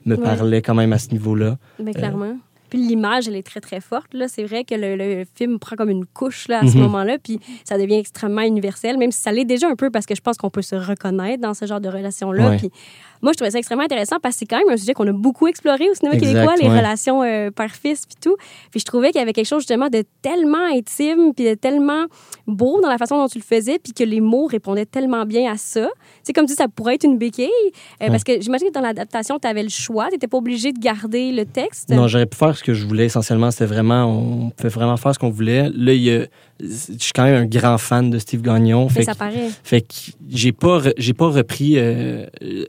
me Ouais. parlait quand même à ce niveau-là. Ben, clairement. Puis l'image, elle est très, très forte. Là. C'est vrai que le, le film prend comme une couche là, à ce Mhm. moment-là, puis ça devient extrêmement universel, même si ça l'est déjà un peu parce que je pense qu'on peut se reconnaître dans ce genre de relation-là. Ouais. Puis moi, je trouvais ça extrêmement intéressant parce que c'est quand même un sujet qu'on a beaucoup exploré au cinéma Exact, québécois, les ouais. relations euh, père-fils, puis tout. Puis je trouvais qu'il y avait quelque chose justement de tellement intime, puis de tellement beau dans la façon dont tu le faisais, puis que les mots répondaient tellement bien à ça. C'est comme si ça pourrait être une béquille, euh, parce que j'imagine que dans l'adaptation, tu avais le choix, tu n'étais pas obligé de garder le texte. Non, j'aurais pu faire ce que je voulais essentiellement. C'était vraiment, on pouvait vraiment faire ce qu'on voulait. Là, il y a- je suis quand même un grand fan de Steve Gagnon. Mais Fait ça que, paraît. fait que j'ai pas, j'ai pas repris euh,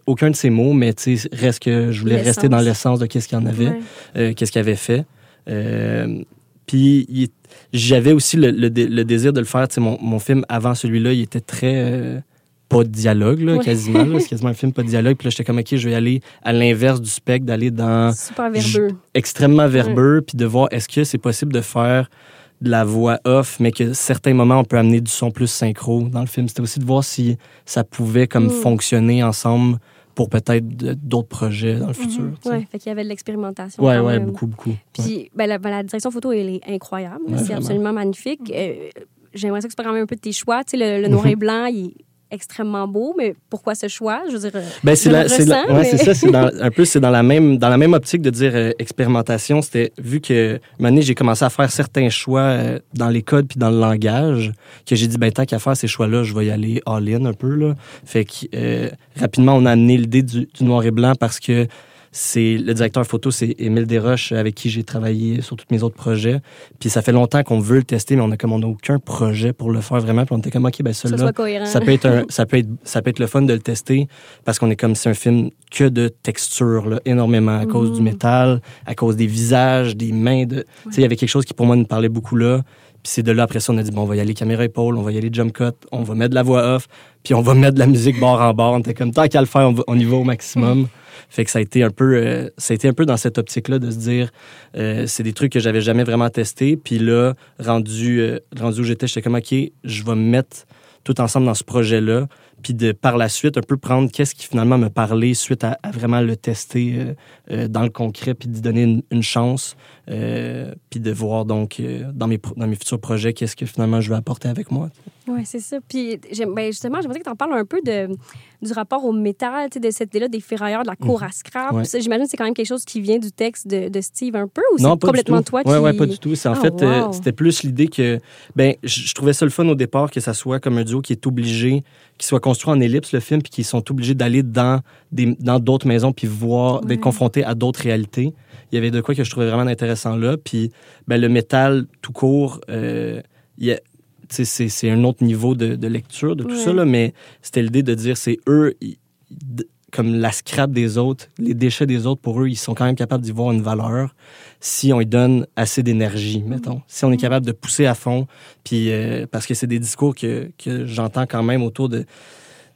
aucun de ses mots, mais tu sais, reste que je voulais rester dans l'essence de qu'est-ce qu'il y en avait, Ouais. euh, qu'est-ce qu'il avait fait. Euh, puis j'avais aussi le, le dé- le désir de le faire. Tu sais, mon, mon film avant celui-là, il était très pas de dialogue, là, Ouais. quasiment. C'est quasiment un film pas de dialogue. Puis là, j'étais comme, OK, je vais aller à l'inverse du spectre, d'aller dans Super verbeux. extrêmement verbeux, puis de voir est-ce que c'est possible de faire de la voix off, mais que certains moments, on peut amener du son plus synchro dans le film. C'était aussi de voir si ça pouvait comme Mm. fonctionner ensemble pour peut-être d'autres projets dans le futur. tu sais. Ouais, fait qu'il y avait de l'expérimentation. ouais, quand ouais, beaucoup, beaucoup. Ouais. Puis ben, la, ben, la direction photo, elle est incroyable. Ouais, c'est absolument magnifique. Euh, J'aimerais ça que tu parles un peu de tes choix. Tu sais, le, le noir et blanc, il est extrêmement beau, mais pourquoi ce choix? Je veux dire, Ben, c'est ouais, mais- ça. C'est dans, un peu, c'est dans la même, dans la même optique de dire euh, expérimentation. C'était vu que, année, j'ai commencé à faire certains choix euh, dans les codes puis dans le langage, que j'ai dit, ben, tant qu'à faire ces choix-là, je vais y aller all-in un peu, là. Fait que, euh, rapidement, on a amené l'idée du, du noir et blanc parce que c'est le directeur photo, c'est Émile Desroches, avec qui j'ai travaillé sur tous mes autres projets. Puis ça fait longtemps qu'on veut le tester, mais on a comme on n'a aucun projet pour le faire vraiment. Puis on était comme, OK, ben, ça celui-là, ça peut être un- ça peut être ça peut être le fun de le tester parce qu'on est comme c'est un film que de texture là, énormément à cause du métal, à cause des visages, des mains de tu sais il y avait quelque chose qui pour moi nous parlait beaucoup là. Puis c'est de là après ça on a dit bon on va y aller caméra épaule, on va y aller jump cut, on va mettre de la voix off, puis on va mettre de la musique bord en bord. On était comme tant qu'à le faire, on, va- on y va au maximum. Fait que ça a été un peu, euh, ça a été un peu dans cette optique-là de se dire, euh, c'est des trucs que j'avais jamais vraiment testés. Puis là, rendu, euh, rendu où j'étais, j'étais comme, OK, je vais me mettre tout ensemble dans ce projet-là. Puis de par la suite, un peu prendre qu'est-ce qui finalement me parlait suite à, à vraiment le tester euh, euh, dans le concret, puis d'y donner une, une chance. euh, puis de voir donc dans, mes, dans mes futurs projets qu'est-ce que finalement je vais apporter avec moi. Oui, c'est ça. Puis ben, justement, j'aimerais que tu en parles un peu de, du rapport au métal, de cette idée-là des ferrailleurs, de la cour à scrap. Ouais. J'imagine que c'est quand même quelque chose qui vient du texte de, de Steve un peu ou Non, c'est pas complètement du tout. toi qui. Ouais, ouais, pas du tout. C'est en Ah, fait, wow. c'était plus l'idée que, ben, je je trouvais ça le fun au départ que ça soit comme un duo qui est obligé, qui soit construit en ellipse le film, puis qui sont obligés d'aller dans des dans d'autres maisons puis voir, Ouais. d'être confrontés à d'autres réalités. Il y avait de quoi que je trouvais vraiment intéressant là. Puis, ben, le métal tout court, euh, c'est c'est un autre niveau de, de lecture de tout Ouais. ça là, mais c'était l'idée de dire c'est eux. ils- comme la scrap des autres, les déchets des autres, pour eux, ils sont quand même capables d'y voir une valeur si on y donne assez d'énergie, mettons. Si on est capable de pousser à fond, puis euh, parce que c'est des discours que, que j'entends quand même autour de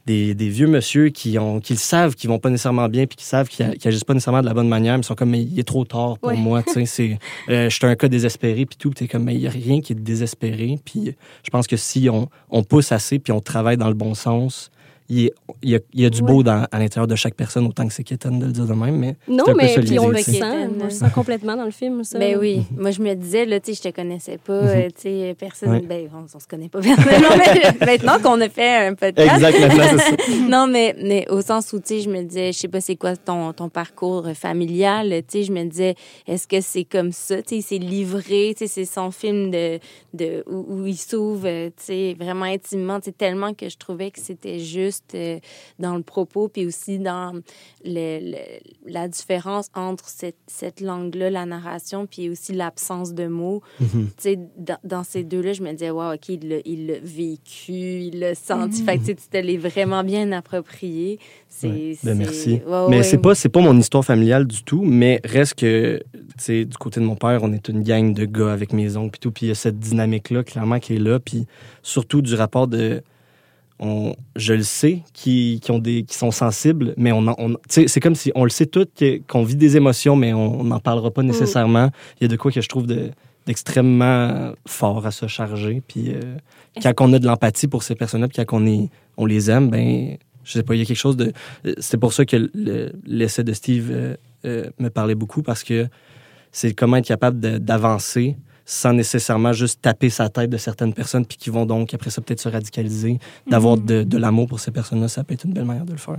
des, des vieux monsieur qui ont qui le savent qu'ils vont pas nécessairement bien puis qui savent qu'ils qu'ils agissent pas nécessairement de la bonne manière mais ils sont comme mais il est trop tard pour Ouais. moi tu sais c'est euh, je suis un cas désespéré puis tout t'es comme mais il y a rien qui est désespéré puis je pense que si on, on pousse assez puis on travaille dans le bon sens il, est- il y, a, il y a du Ouais. beau dans, à l'intérieur de chaque personne autant que c'est quétaine de le dire de même mais Non, mais puis on le sent. tu sais. On le sent complètement dans le film, ça. Ben oui. Moi, je me disais, là, tu sais, je te connaissais pas, euh, tu sais, personne. Ouais. Ben, on, on se connaît pas personnellement, mais maintenant qu'on a fait un podcast. exact maintenant c'est ça non, mais, mais au sens où, tu sais, je me disais, je sais pas c'est quoi ton, ton parcours familial, tu sais, je me disais, est-ce que c'est comme ça, tu sais, c'est livré, tu sais, c'est son film de, de, où, où il s'ouvre, euh, tu sais, vraiment intimement, tu sais, tellement que je trouvais que c'était juste euh, dans le propos, puis aussi dans le, le- la différence entre cette, cette langue-là, la narration, puis aussi l'absence de mots. Mhm. Tu sais, dans, dans ces deux-là, je me disais, wow, OK, il l'a vécu, il l'a senti. Fait que tu te l'es vraiment bien approprié. C'est. Ouais, ben merci. Ouais, mais ouais. c'est pas c'est pas mon histoire familiale du tout, mais reste que tu sais du côté de mon père, on est une gang de gars avec mes oncles puis tout, puis il y a cette dynamique là clairement qui est là, puis surtout du rapport de on, je le sais qui, qui ont des qui sont sensibles, mais on, en- on c'est comme si on le sait tout qu'on vit des émotions, mais on n'en parlera pas nécessairement. Il y a de quoi que je trouve de d'extrêmement fort à se charger, puis euh, quand on a de l'empathie pour ces personnes-là, puis quand on est on les aime, ben je sais pas, il y a quelque chose de. euh, C'est pour ça que le- l'essai de Steve euh, euh, me parlait beaucoup parce que c'est comment être capable d'avancer sans nécessairement juste taper sa tête de certaines personnes puis qui vont donc après ça peut-être se radicaliser. D'avoir de, de l'amour pour ces personnes-là, ça peut être une belle manière de le faire.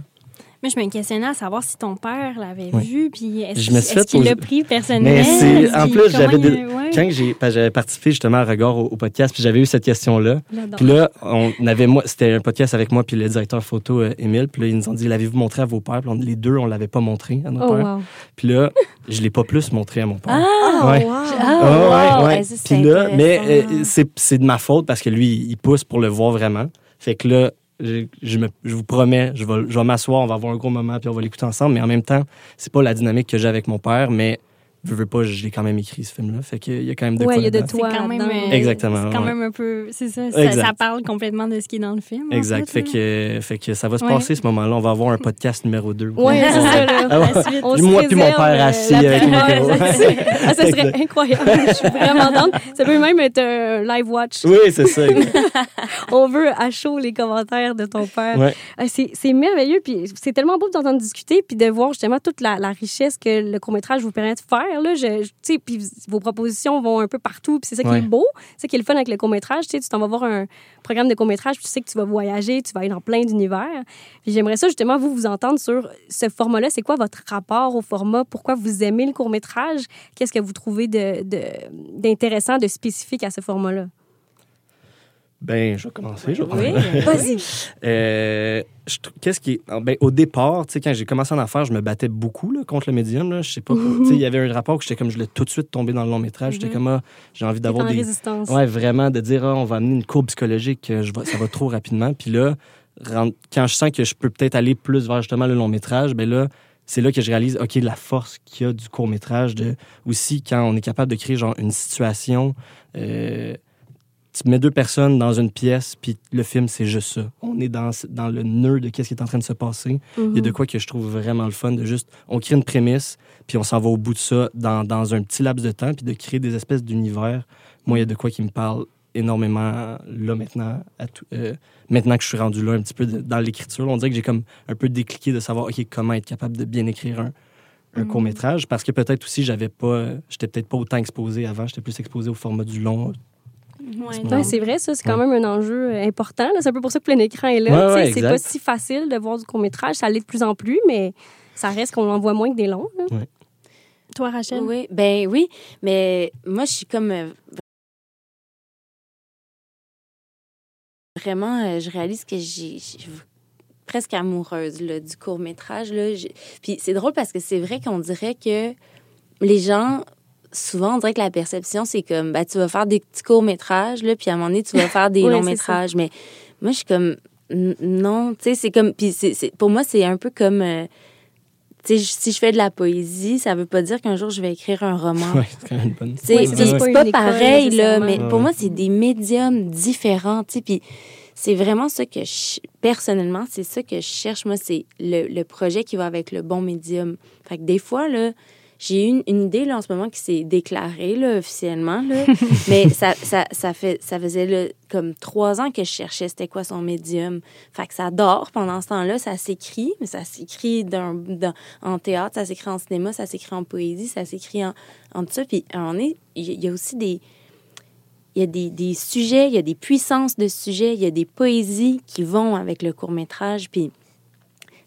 Mais je me questionnais à savoir si ton père l'avait Oui. vu, puis est-ce Je me suis est-ce fait qu'il l'a pris personnellement? Mais c'est- en plus, j'avais des- ouais. Quand j'avais participé justement à Regard au, au podcast, puis j'avais eu cette question-là. Puis là, on avait moi, c'était un podcast avec moi puis le directeur photo euh, Émile. Puis là, ils nous ont dit l'avez-vous montré à vos pères? Puis on- les deux, on l'avait pas montré à nos Oh, pères. wow. Puis là, je l'ai pas plus montré à mon père. Ah! Ouais. wow. Ah, Ah, wow! ouais, Puis là, mais euh, c'est c'est de ma faute parce que lui, il pousse pour le voir vraiment. Fait que là, je, vous promets, je vais, je vais m'asseoir, on va avoir un gros moment, puis on va l'écouter ensemble. Mais en même temps, c'est pas la dynamique que j'ai avec mon père, mais je veux pas, je l'ai quand même écrit, ce film-là. Fait qu'il y a quand même de Ouais, quoi il y a de toi. Quand même, euh, Exactement, C'est quand ouais. même un peu. C'est ça, ça. Parle complètement de ce qui est dans le film. en Exact. Fait que, fait que ça va se Ouais. passer, ce moment-là. On va avoir un podcast numéro 2. Ouais, c'est ça, là. Ah. La suite. On moi puis mon père euh, assis la avec micro. Ah, ça serait incroyable. Je suis vraiment contente. Ça peut même être un live watch. Oui, c'est ça. On veut à chaud les commentaires de ton père. Ouais. C'est c'est merveilleux. Puis c'est tellement beau de t'entendre discuter puis de voir justement toute la, la richesse que le court-métrage vous permet de faire. Là. Je, je- puis vos propositions vont un peu partout. Puis c'est ça qui Ouais. est beau. C'est ça qui est le fun avec le court-métrage. Tu t'en vas voir un programme de court-métrage, tu sais que tu vas voyager, tu vas aller dans plein d'univers. J'aimerais ça, justement, vous vous entendre sur ce format-là. C'est quoi votre rapport au format? Pourquoi vous aimez le court-métrage? Qu'est-ce que vous trouvez de- de- d'intéressant, de, spécifique à ce format-là? Ben, je vais commencer. Je vais Oui, vas-y. Euh, Qu'est-ce qui est. ah, Ben, au départ, tu sais, quand j'ai commencé en faire, je me battais beaucoup là, contre le médium. Là. Je sais pas. sais, Il y avait un rapport que j'étais comme, je l'ai tout de suite tombé dans le long métrage. J'étais Mhm. comme, ah, j'ai envie d'avoir des. résistance. Ouais, vraiment, de dire, ah, on va amener une courbe psychologique, euh, je vais- ça va trop rapidement. Puis là, quand je sens que je peux peut-être aller plus vers justement le long métrage, ben là, c'est là que je réalise, OK, la force qu'il y a du court métrage, de, aussi quand on est capable de créer genre une situation. euh, tu mets deux personnes dans une pièce, puis le film, c'est juste ça. On est dans, dans le nœud de qu'est-ce qui est en train de se passer. Il y a de Mhm. quoi que je trouve vraiment le fun de juste, on crée une prémisse, puis on s'en va au bout de ça dans, dans un petit laps de temps, puis de créer des espèces d'univers. Moi, il y a de quoi qui me parle énormément là maintenant, à tout- euh, maintenant que je suis rendu là un petit peu de- dans l'écriture. On dirait que j'ai comme un peu décliqué de savoir, OK, comment être capable de bien écrire un, un Mhm. court-métrage, parce que peut-être aussi, j'avais pas, j'étais peut-être pas autant exposé avant, j'étais plus exposé au format du long. Ouais, c'est vrai, ça, c'est quand Ouais. même un enjeu euh, important. C'est un peu pour ça que plein écran est là. Ouais, c'est pas si facile de voir du court-métrage. Ça l'est de plus en plus, mais ça reste qu'on en voit moins que des longs. là. Toi, Rachel? Oui, ben oui, mais moi, je suis comme euh, vraiment, euh, je réalise que j'ai je suis presque amoureuse là, du court métrage là. Puis c'est drôle parce que c'est vrai qu'on dirait que les gens souvent on dirait que la perception c'est comme ben, tu vas faire des petits courts métrages là, puis à un moment donné tu vas faire des Ouais, longs c'est métrages, mais moi je suis comme non, tu sais c'est comme puis c'est c'est- pour moi c'est un peu comme euh, tu sais, si je fais de la poésie, ça veut pas dire qu'un jour je vais écrire un roman. Ouais, c'est quand même une bonne. Oui, c'est c'est pas pas, une école, pareil, là, mais Ouais, pour moi, c'est des médiums différents, tu sais, puis c'est vraiment ça que, je- personnellement, c'est ça que je cherche, moi, c'est le, le projet qui va avec le bon médium. Fait que des fois, là, j'ai une, une idée, là, en ce moment, qui s'est déclarée, là, officiellement, là, mais ça, ça, ça, fait, ça faisait, comme trois ans que je cherchais c'était quoi son médium. Fait que ça dort pendant ce temps-là, ça s'écrit, mais ça s'écrit en théâtre, ça s'écrit en cinéma, ça s'écrit en poésie, ça s'écrit en, en tout ça. Puis, moment donné, il y, a aussi des... Il y a des, des sujets, il y a des puissances de sujets, il y a des poésies qui vont avec le court-métrage. Puis,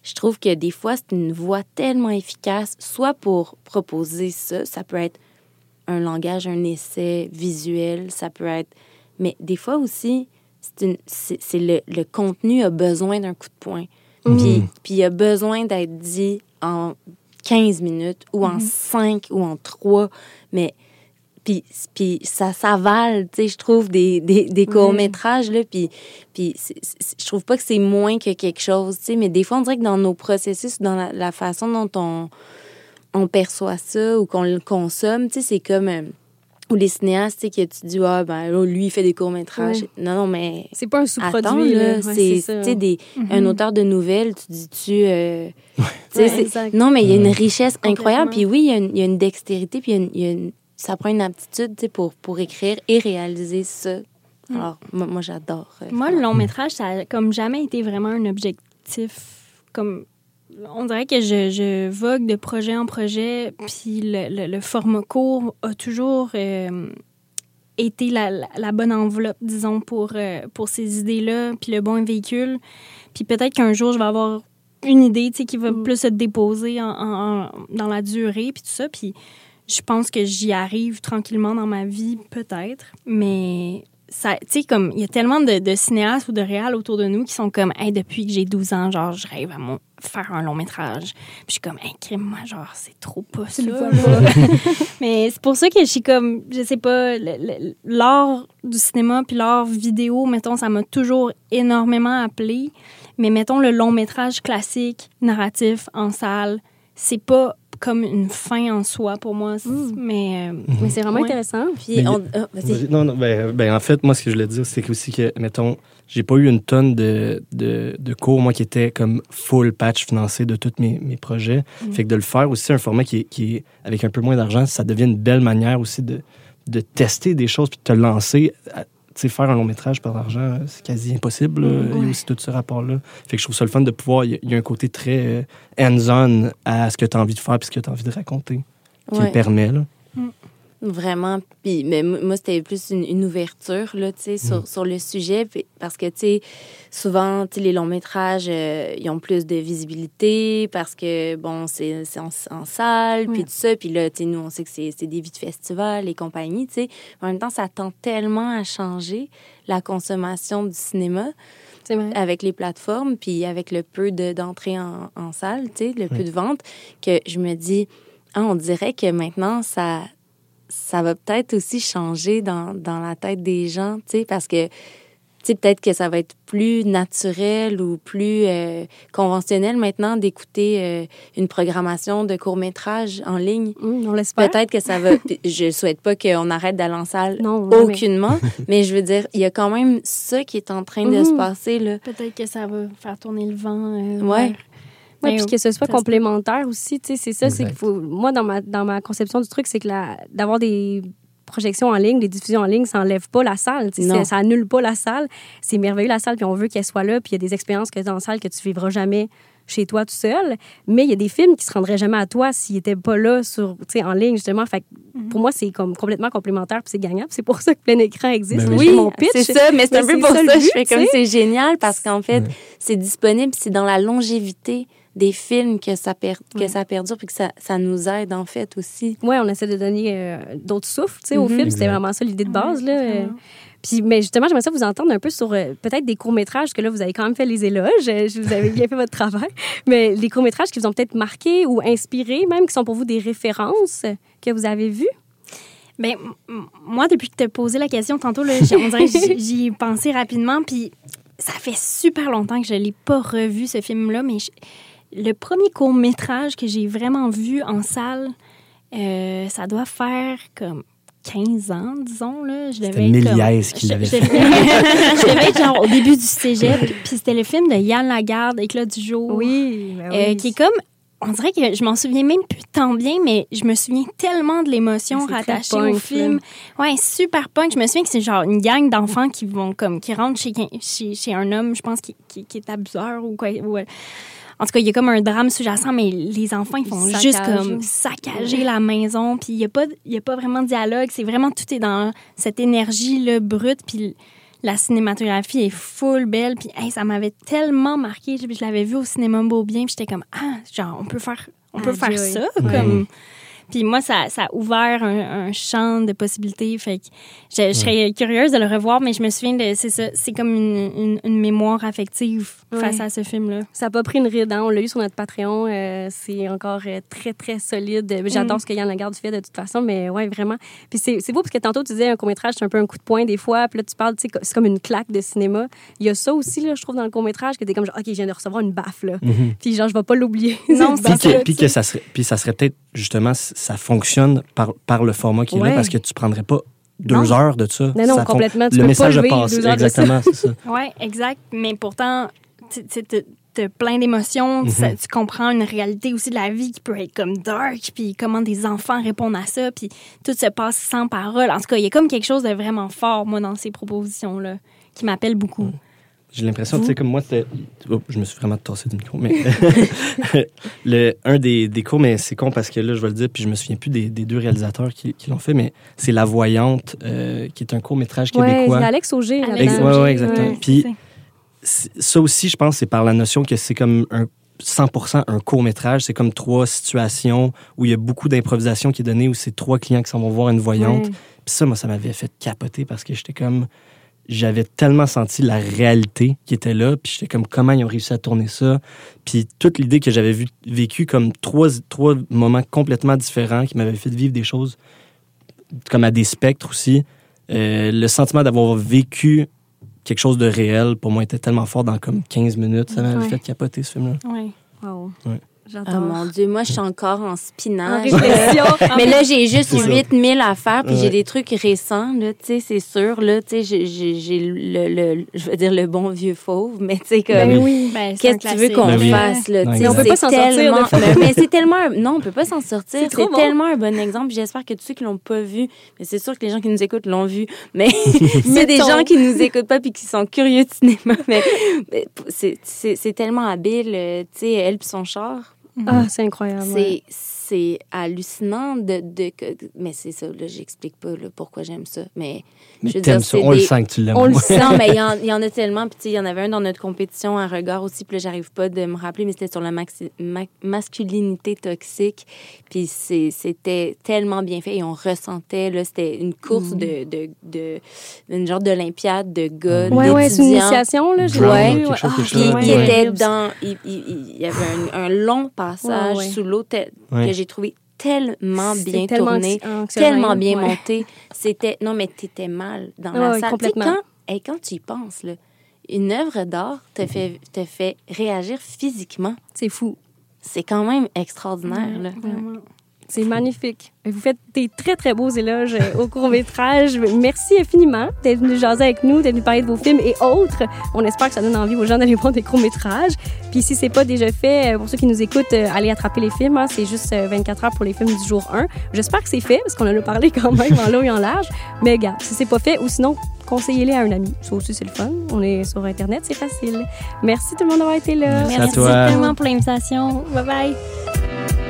je trouve que des fois, c'est une voie tellement efficace, soit pour proposer ça, ça peut être un langage, un essai visuel, ça peut être... Mais des fois aussi, c'est une- c'est c'est le, le contenu a besoin d'un coup de poing. Mhm. Puis, puis il a besoin d'être dit en 15 minutes ou en 5 ou en 3. Mais puis, puis ça s'avale, tu sais, je trouve, des, des, des courts-métrages, là, puis, puis je trouve pas que c'est moins que quelque chose, tu sais, mais des fois, on dirait que dans nos processus, dans la, la façon dont on, on perçoit ça ou qu'on le consomme, tu sais, c'est comme... euh, ou les cinéastes, tu sais, que tu dis, ah, ben là, lui, il fait des courts-métrages. Ouais. Non, non, mais... C'est pas un sous-produit. là, là. Ouais, c'est, ça. tu sais, des, un auteur de nouvelles, tu dis-tu... euh, tu sais, Ouais, non, mais il y a une richesse incroyable. Puis oui, il y, a une, il y a une dextérité, puis il y a une- il y a une- ça prend une aptitude pour, pour écrire et réaliser ça. Alors, moi, moi, j'adore. euh, Moi, le long métrage, ça a comme jamais été vraiment un objectif. Comme on dirait que je, je vogue de projet en projet, puis le, le- le format court a toujours euh, été la, la- la bonne enveloppe, disons, pour, euh, pour ces idées-là, puis le bon véhicule. Puis peut-être qu'un jour, je vais avoir une idée qui va Mm. plus se déposer en- en- en- dans la durée, puis tout ça. Puis je pense que j'y arrive tranquillement dans ma vie, peut-être. Mais ça, tu sais, comme, il y a tellement de, de cinéastes ou de réals autour de nous qui sont comme, hey, depuis que j'ai 12 ans, genre, je rêve à mon, faire un long métrage. Puis je suis comme, hey, crime, moi, genre, c'est trop pas ça. Mais c'est pour ça que je suis comme, je sais pas, l'art du cinéma puis l'art vidéo, mettons, ça m'a toujours énormément appelé. Mais mettons, le long métrage classique, narratif, en salle, c'est pas comme une fin en soi pour moi. c'est- Mm. Mais, euh, Mais c'est vraiment Ouais. intéressant. Puis, Mais- on- ah, vas-y. Vas-y. Non, non, ben, ben, en fait, moi, ce que je voulais dire, c'est que aussi que, mettons, j'ai pas eu une tonne de, de, de cours, moi, qui était comme full patch financé de tous mes, mes projets. Fait que de le faire aussi un format qui est, qui est avec un peu moins d'argent, ça devient une belle manière aussi de, de tester des choses puis de te lancer. à- faire un long métrage par l'argent, euh, c'est quasi impossible. Il y a aussi tout ce rapport-là. Fait que je trouve ça le fun de pouvoir. Il y a- un côté très euh, hands-on à ce que tu as envie de faire puis ce que tu as envie de raconter. qui le permet. Là. Vraiment. Puis, mais m- moi, c'était plus une, une ouverture, là, tu sais, sur, sur le sujet. Puis- parce que, tu sais, souvent, les longs métrages, euh, ils ont plus de visibilité parce que, bon, c'est c'est en, en salle, puis tout ça. Puis là, tu sais, nous, on sait que c'est c'est des vies de festival et compagnie, tu sais. En même temps, ça tend tellement à changer la consommation du cinéma avec les plateformes, puis avec le peu de- d'entrées en, en salle, tu sais, le peu de ventes, que je me dis, ah, on dirait que maintenant, ça, ça va peut-être aussi changer dans, dans la tête des gens, tu sais, parce que, tu sais, peut-être que ça va être plus naturel ou plus euh, conventionnel maintenant d'écouter euh, une programmation de court-métrage en ligne. Hum, on l'espère. Peut-être que ça va. Je souhaite pas qu'on arrête d'aller en salle Non, aucunement, mais je veux dire, il y a quand même ça qui est en train de se passer là. Peut-être que ça va faire tourner le vent. euh, Ouais. vers- Oui, Mais, puis que ce soit complémentaire aussi, tu sais, c'est ça, c'est qu'il faut... Moi, dans ma, dans ma conception du truc, c'est que la- d'avoir des projections en ligne, des diffusions en ligne, ça enlève pas la salle, ça, annule pas la salle. C'est merveilleux la salle, puis on veut qu'elle soit là, puis il y a des expériences que tu as en salle que tu vivras jamais chez toi tout seul, mais il y a des films qui se rendraient jamais à toi s'ils étaient pas là sur, tu sais, en ligne, justement. Fait que Mhm. pour moi, c'est comme complètement complémentaire, puis c'est gagnant. C'est pour ça que plein écran existe. Ben oui. c'est mon pitch. c'est ça, mais c'est un peu pour ça ça, le je but, fais comme c'est génial parce qu'en fait, c'est disponible, c'est dans la longévité des films que ça, per- que ça perdure puis que ça, ça nous aide en fait aussi. Ouais, on essaie de donner euh, d'autres souffles, tu sais, au Mhm. film. C'était vraiment ça l'idée de base, là. Euh. Puis, mais justement, j'aimerais ça vous entendre un peu sur euh, peut-être des courts-métrages, que là, vous avez quand même fait les éloges. euh, je- Vous avez bien fait votre travail. Mais les courts-métrages qui vous ont peut-être marqué ou inspiré, même qui sont pour vous des références que vous avez vues? Ben, m- moi, depuis que tu as posé la question tantôt, là, j'ai- on dirait que j'y- j'y ai pensé rapidement. Puis ça fait super longtemps que je ne l'ai pas revu, ce film-là. Mais je- le premier court-métrage que j'ai vraiment vu en salle, euh, ça doit faire comme 15 ans, disons. Là. Je devais être qui l'avait je fait. devais- je devais être genre au début du cégep. Puis c'était le film de Yann Lagarde, Éclat du jour. Oui, Euh, qui est comme on dirait que je m'en souviens même plus tant bien, mais je me souviens tellement de l'émotion rattachée punk, au film. Ouais, super punk. Je me souviens que c'est genre une gang d'enfants qui vont comme qui rentrent chez, chez, chez un homme, je pense qui, qui, qui est abuseur ou quoi. ou, euh, en tout cas, il y a comme un drame sous-jacent, mais les enfants, ils font juste comme saccager la maison. Puis il n'y a, pas- y a pas vraiment de dialogue. C'est vraiment, tout est dans cette énergie-là brute. Puis la cinématographie est full belle. Puis hey, ça m'avait tellement marqué. Je, je l'avais vu au cinéma Beaubien. Puis j'étais comme, ah, genre, on peut faire, on peut faire ça. Ouais. Comme... Puis moi, ça, ça a ouvert un, un champ de possibilités. Fait que je, je serais curieuse de le revoir, mais je me souviens de. C'est ça. C'est comme une, une, une mémoire affective Ouais. face à ce film-là. Ça n'a pas pris une ride, hein. on l'a eu sur notre Patreon. euh, c'est encore euh, très, très solide. J'adore Mm. ce que Yann Lagarde fait de toute façon, mais ouais, vraiment. Puis c'est c'est beau parce que tantôt, tu disais un court-métrage, c'est un peu un coup de poing des fois. Puis là, tu parles, tu sais, c'est comme une claque de cinéma. Il y a ça aussi, là, je trouve, dans le court-métrage, que t'es comme genre, OK, je viens de recevoir une baffe, là. Mhm. Puis genre, je vais pas l'oublier. Non, Puis que, que ça serait, puis ça serait peut-être justement, ça fonctionne par, par le format qu'il Ouais. est parce que tu prendrais pas deux Non. heures de ça. Non, non, Ça fon- complètement. Tu le peux message pas a lever passé. deux heures de ça. Exactement, c'est ça. Oui, exact. Mais pourtant, tu t'as plein d'émotions. Mhm. Tu comprends une réalité aussi de la vie qui peut être comme dark, puis comment des enfants répondent à ça, puis tout se passe sans parole. En tout cas, il y a comme quelque chose de vraiment fort, moi, dans ces propositions-là, qui m'appelle beaucoup. J'ai l'impression, tu sais, comme moi, c'était. Oups, je me suis vraiment tassé du micro, mais. le, un des, des cours, mais c'est con parce que là, je vais le dire, puis je me souviens plus des, des deux réalisateurs qui, qui l'ont fait, mais c'est La Voyante, euh, qui est un court-métrage Ouais, québécois. c'est Alex Auger. Alex Ex- là-dedans. ouais, Auger, ouais, exactement. ouais, Puis- ça aussi, je pense, c'est par la notion que c'est comme un 100% un court métrage. C'est comme trois situations où il y a beaucoup d'improvisation qui est donnée, où c'est trois clients qui s'en vont voir une voyante. Ouais. Puis ça, moi, ça m'avait fait capoter parce que j'étais comme. J'avais tellement senti la réalité qui était là, puis j'étais comme comment ils ont réussi à tourner ça? Puis toute l'idée que j'avais vu, vécu comme trois, trois moments complètement différents qui m'avaient fait vivre des choses comme à des spectres aussi. Euh, le sentiment d'avoir vécu quelque chose de réel, pour moi, était tellement fort dans comme 15 minutes. Ça m'avait Ouais. fait capoter, ce film-là. Ouais. Wow. Ouais. J'adore. Oh mon Dieu, moi, je suis encore en En spinach. réflexion. Mais là, j'ai juste C'est ça. 8000 affaires, puis Ouais. j'ai des trucs récents, là, tu sais, c'est sûr, là, tu sais, j'ai- j'ai j'ai le, le, je veux dire, le bon vieux fauve, mais tu sais, comme... Ben oui. Ben, c'est Qu'est-ce que tu veux qu'on Ben oui. fasse, là? Tu sais, Mais on peut c'est pas s'en sortir, mais, mais c'est tellement... un- Non, on peut pas s'en sortir. C'est C'est bon. tellement un bon exemple. J'espère que tous ceux qui l'ont pas vu, mais c'est sûr que les gens qui nous écoutent l'ont vu, mais a des gens qui nous écoutent pas puis qui sont curieux de cinéma, mais, mais c'est- c'est c'est tellement habile, euh, tu sais, elle puis son char. Ah, c'est incroyable. ouais. C'est hallucinant de, de, mais c'est ça là j'explique pas là, pourquoi j'aime ça mais Mais je veux t'aimes dire, ça, on le sent que tu l'aimes. on le sent, mais il y, en, il y en a tellement. Puis, tu sais, il y en avait un dans notre compétition, un regard aussi. Puis là, j'arrive pas de me rappeler, mais c'était sur la maxi- ma- masculinité toxique. Puis c'est- c'était tellement bien fait. Et on ressentait, là, c'était une course de, de, de, une genre d'olympiade de gars, Ouais, ouais, c'est une initiation, là. J'ai Ouais, ouais. chose, Ah, ouais, qui ouais. était dans. Il, il- il y avait un, un long passage Ouais, ouais. sous l'eau que j'ai trouvé tellement bien tellement tourné, tellement bien ouais. monté. C'était. Non, mais t'étais mal dans la ouais, salle. Complètement. quand, hey, quand tu y penses, là, une œuvre d'art te fait, te fait réagir physiquement. C'est fou. C'est quand même extraordinaire. Là. Vraiment. C'est magnifique. Vous faites des très, très beaux éloges euh, au court-métrage. Merci infiniment d'être venu jaser avec nous, d'être venu parler de vos films et autres. On espère que ça donne envie aux gens d'aller voir des courts-métrages. Puis si c'est pas déjà fait, euh, pour ceux qui nous écoutent, euh, allez attraper les films. hein. C'est juste euh, 24 heures pour les films du jour 1. J'espère que c'est fait, parce qu'on en a parlé quand même en long et en large. Mais gars, si c'est pas fait, ou sinon, conseillez-les à un ami. Ça aussi, c'est le fun. On est sur Internet, c'est facile. Merci tout le monde d'avoir été là. Merci à Merci toi. tellement pour l'invitation. Bye bye.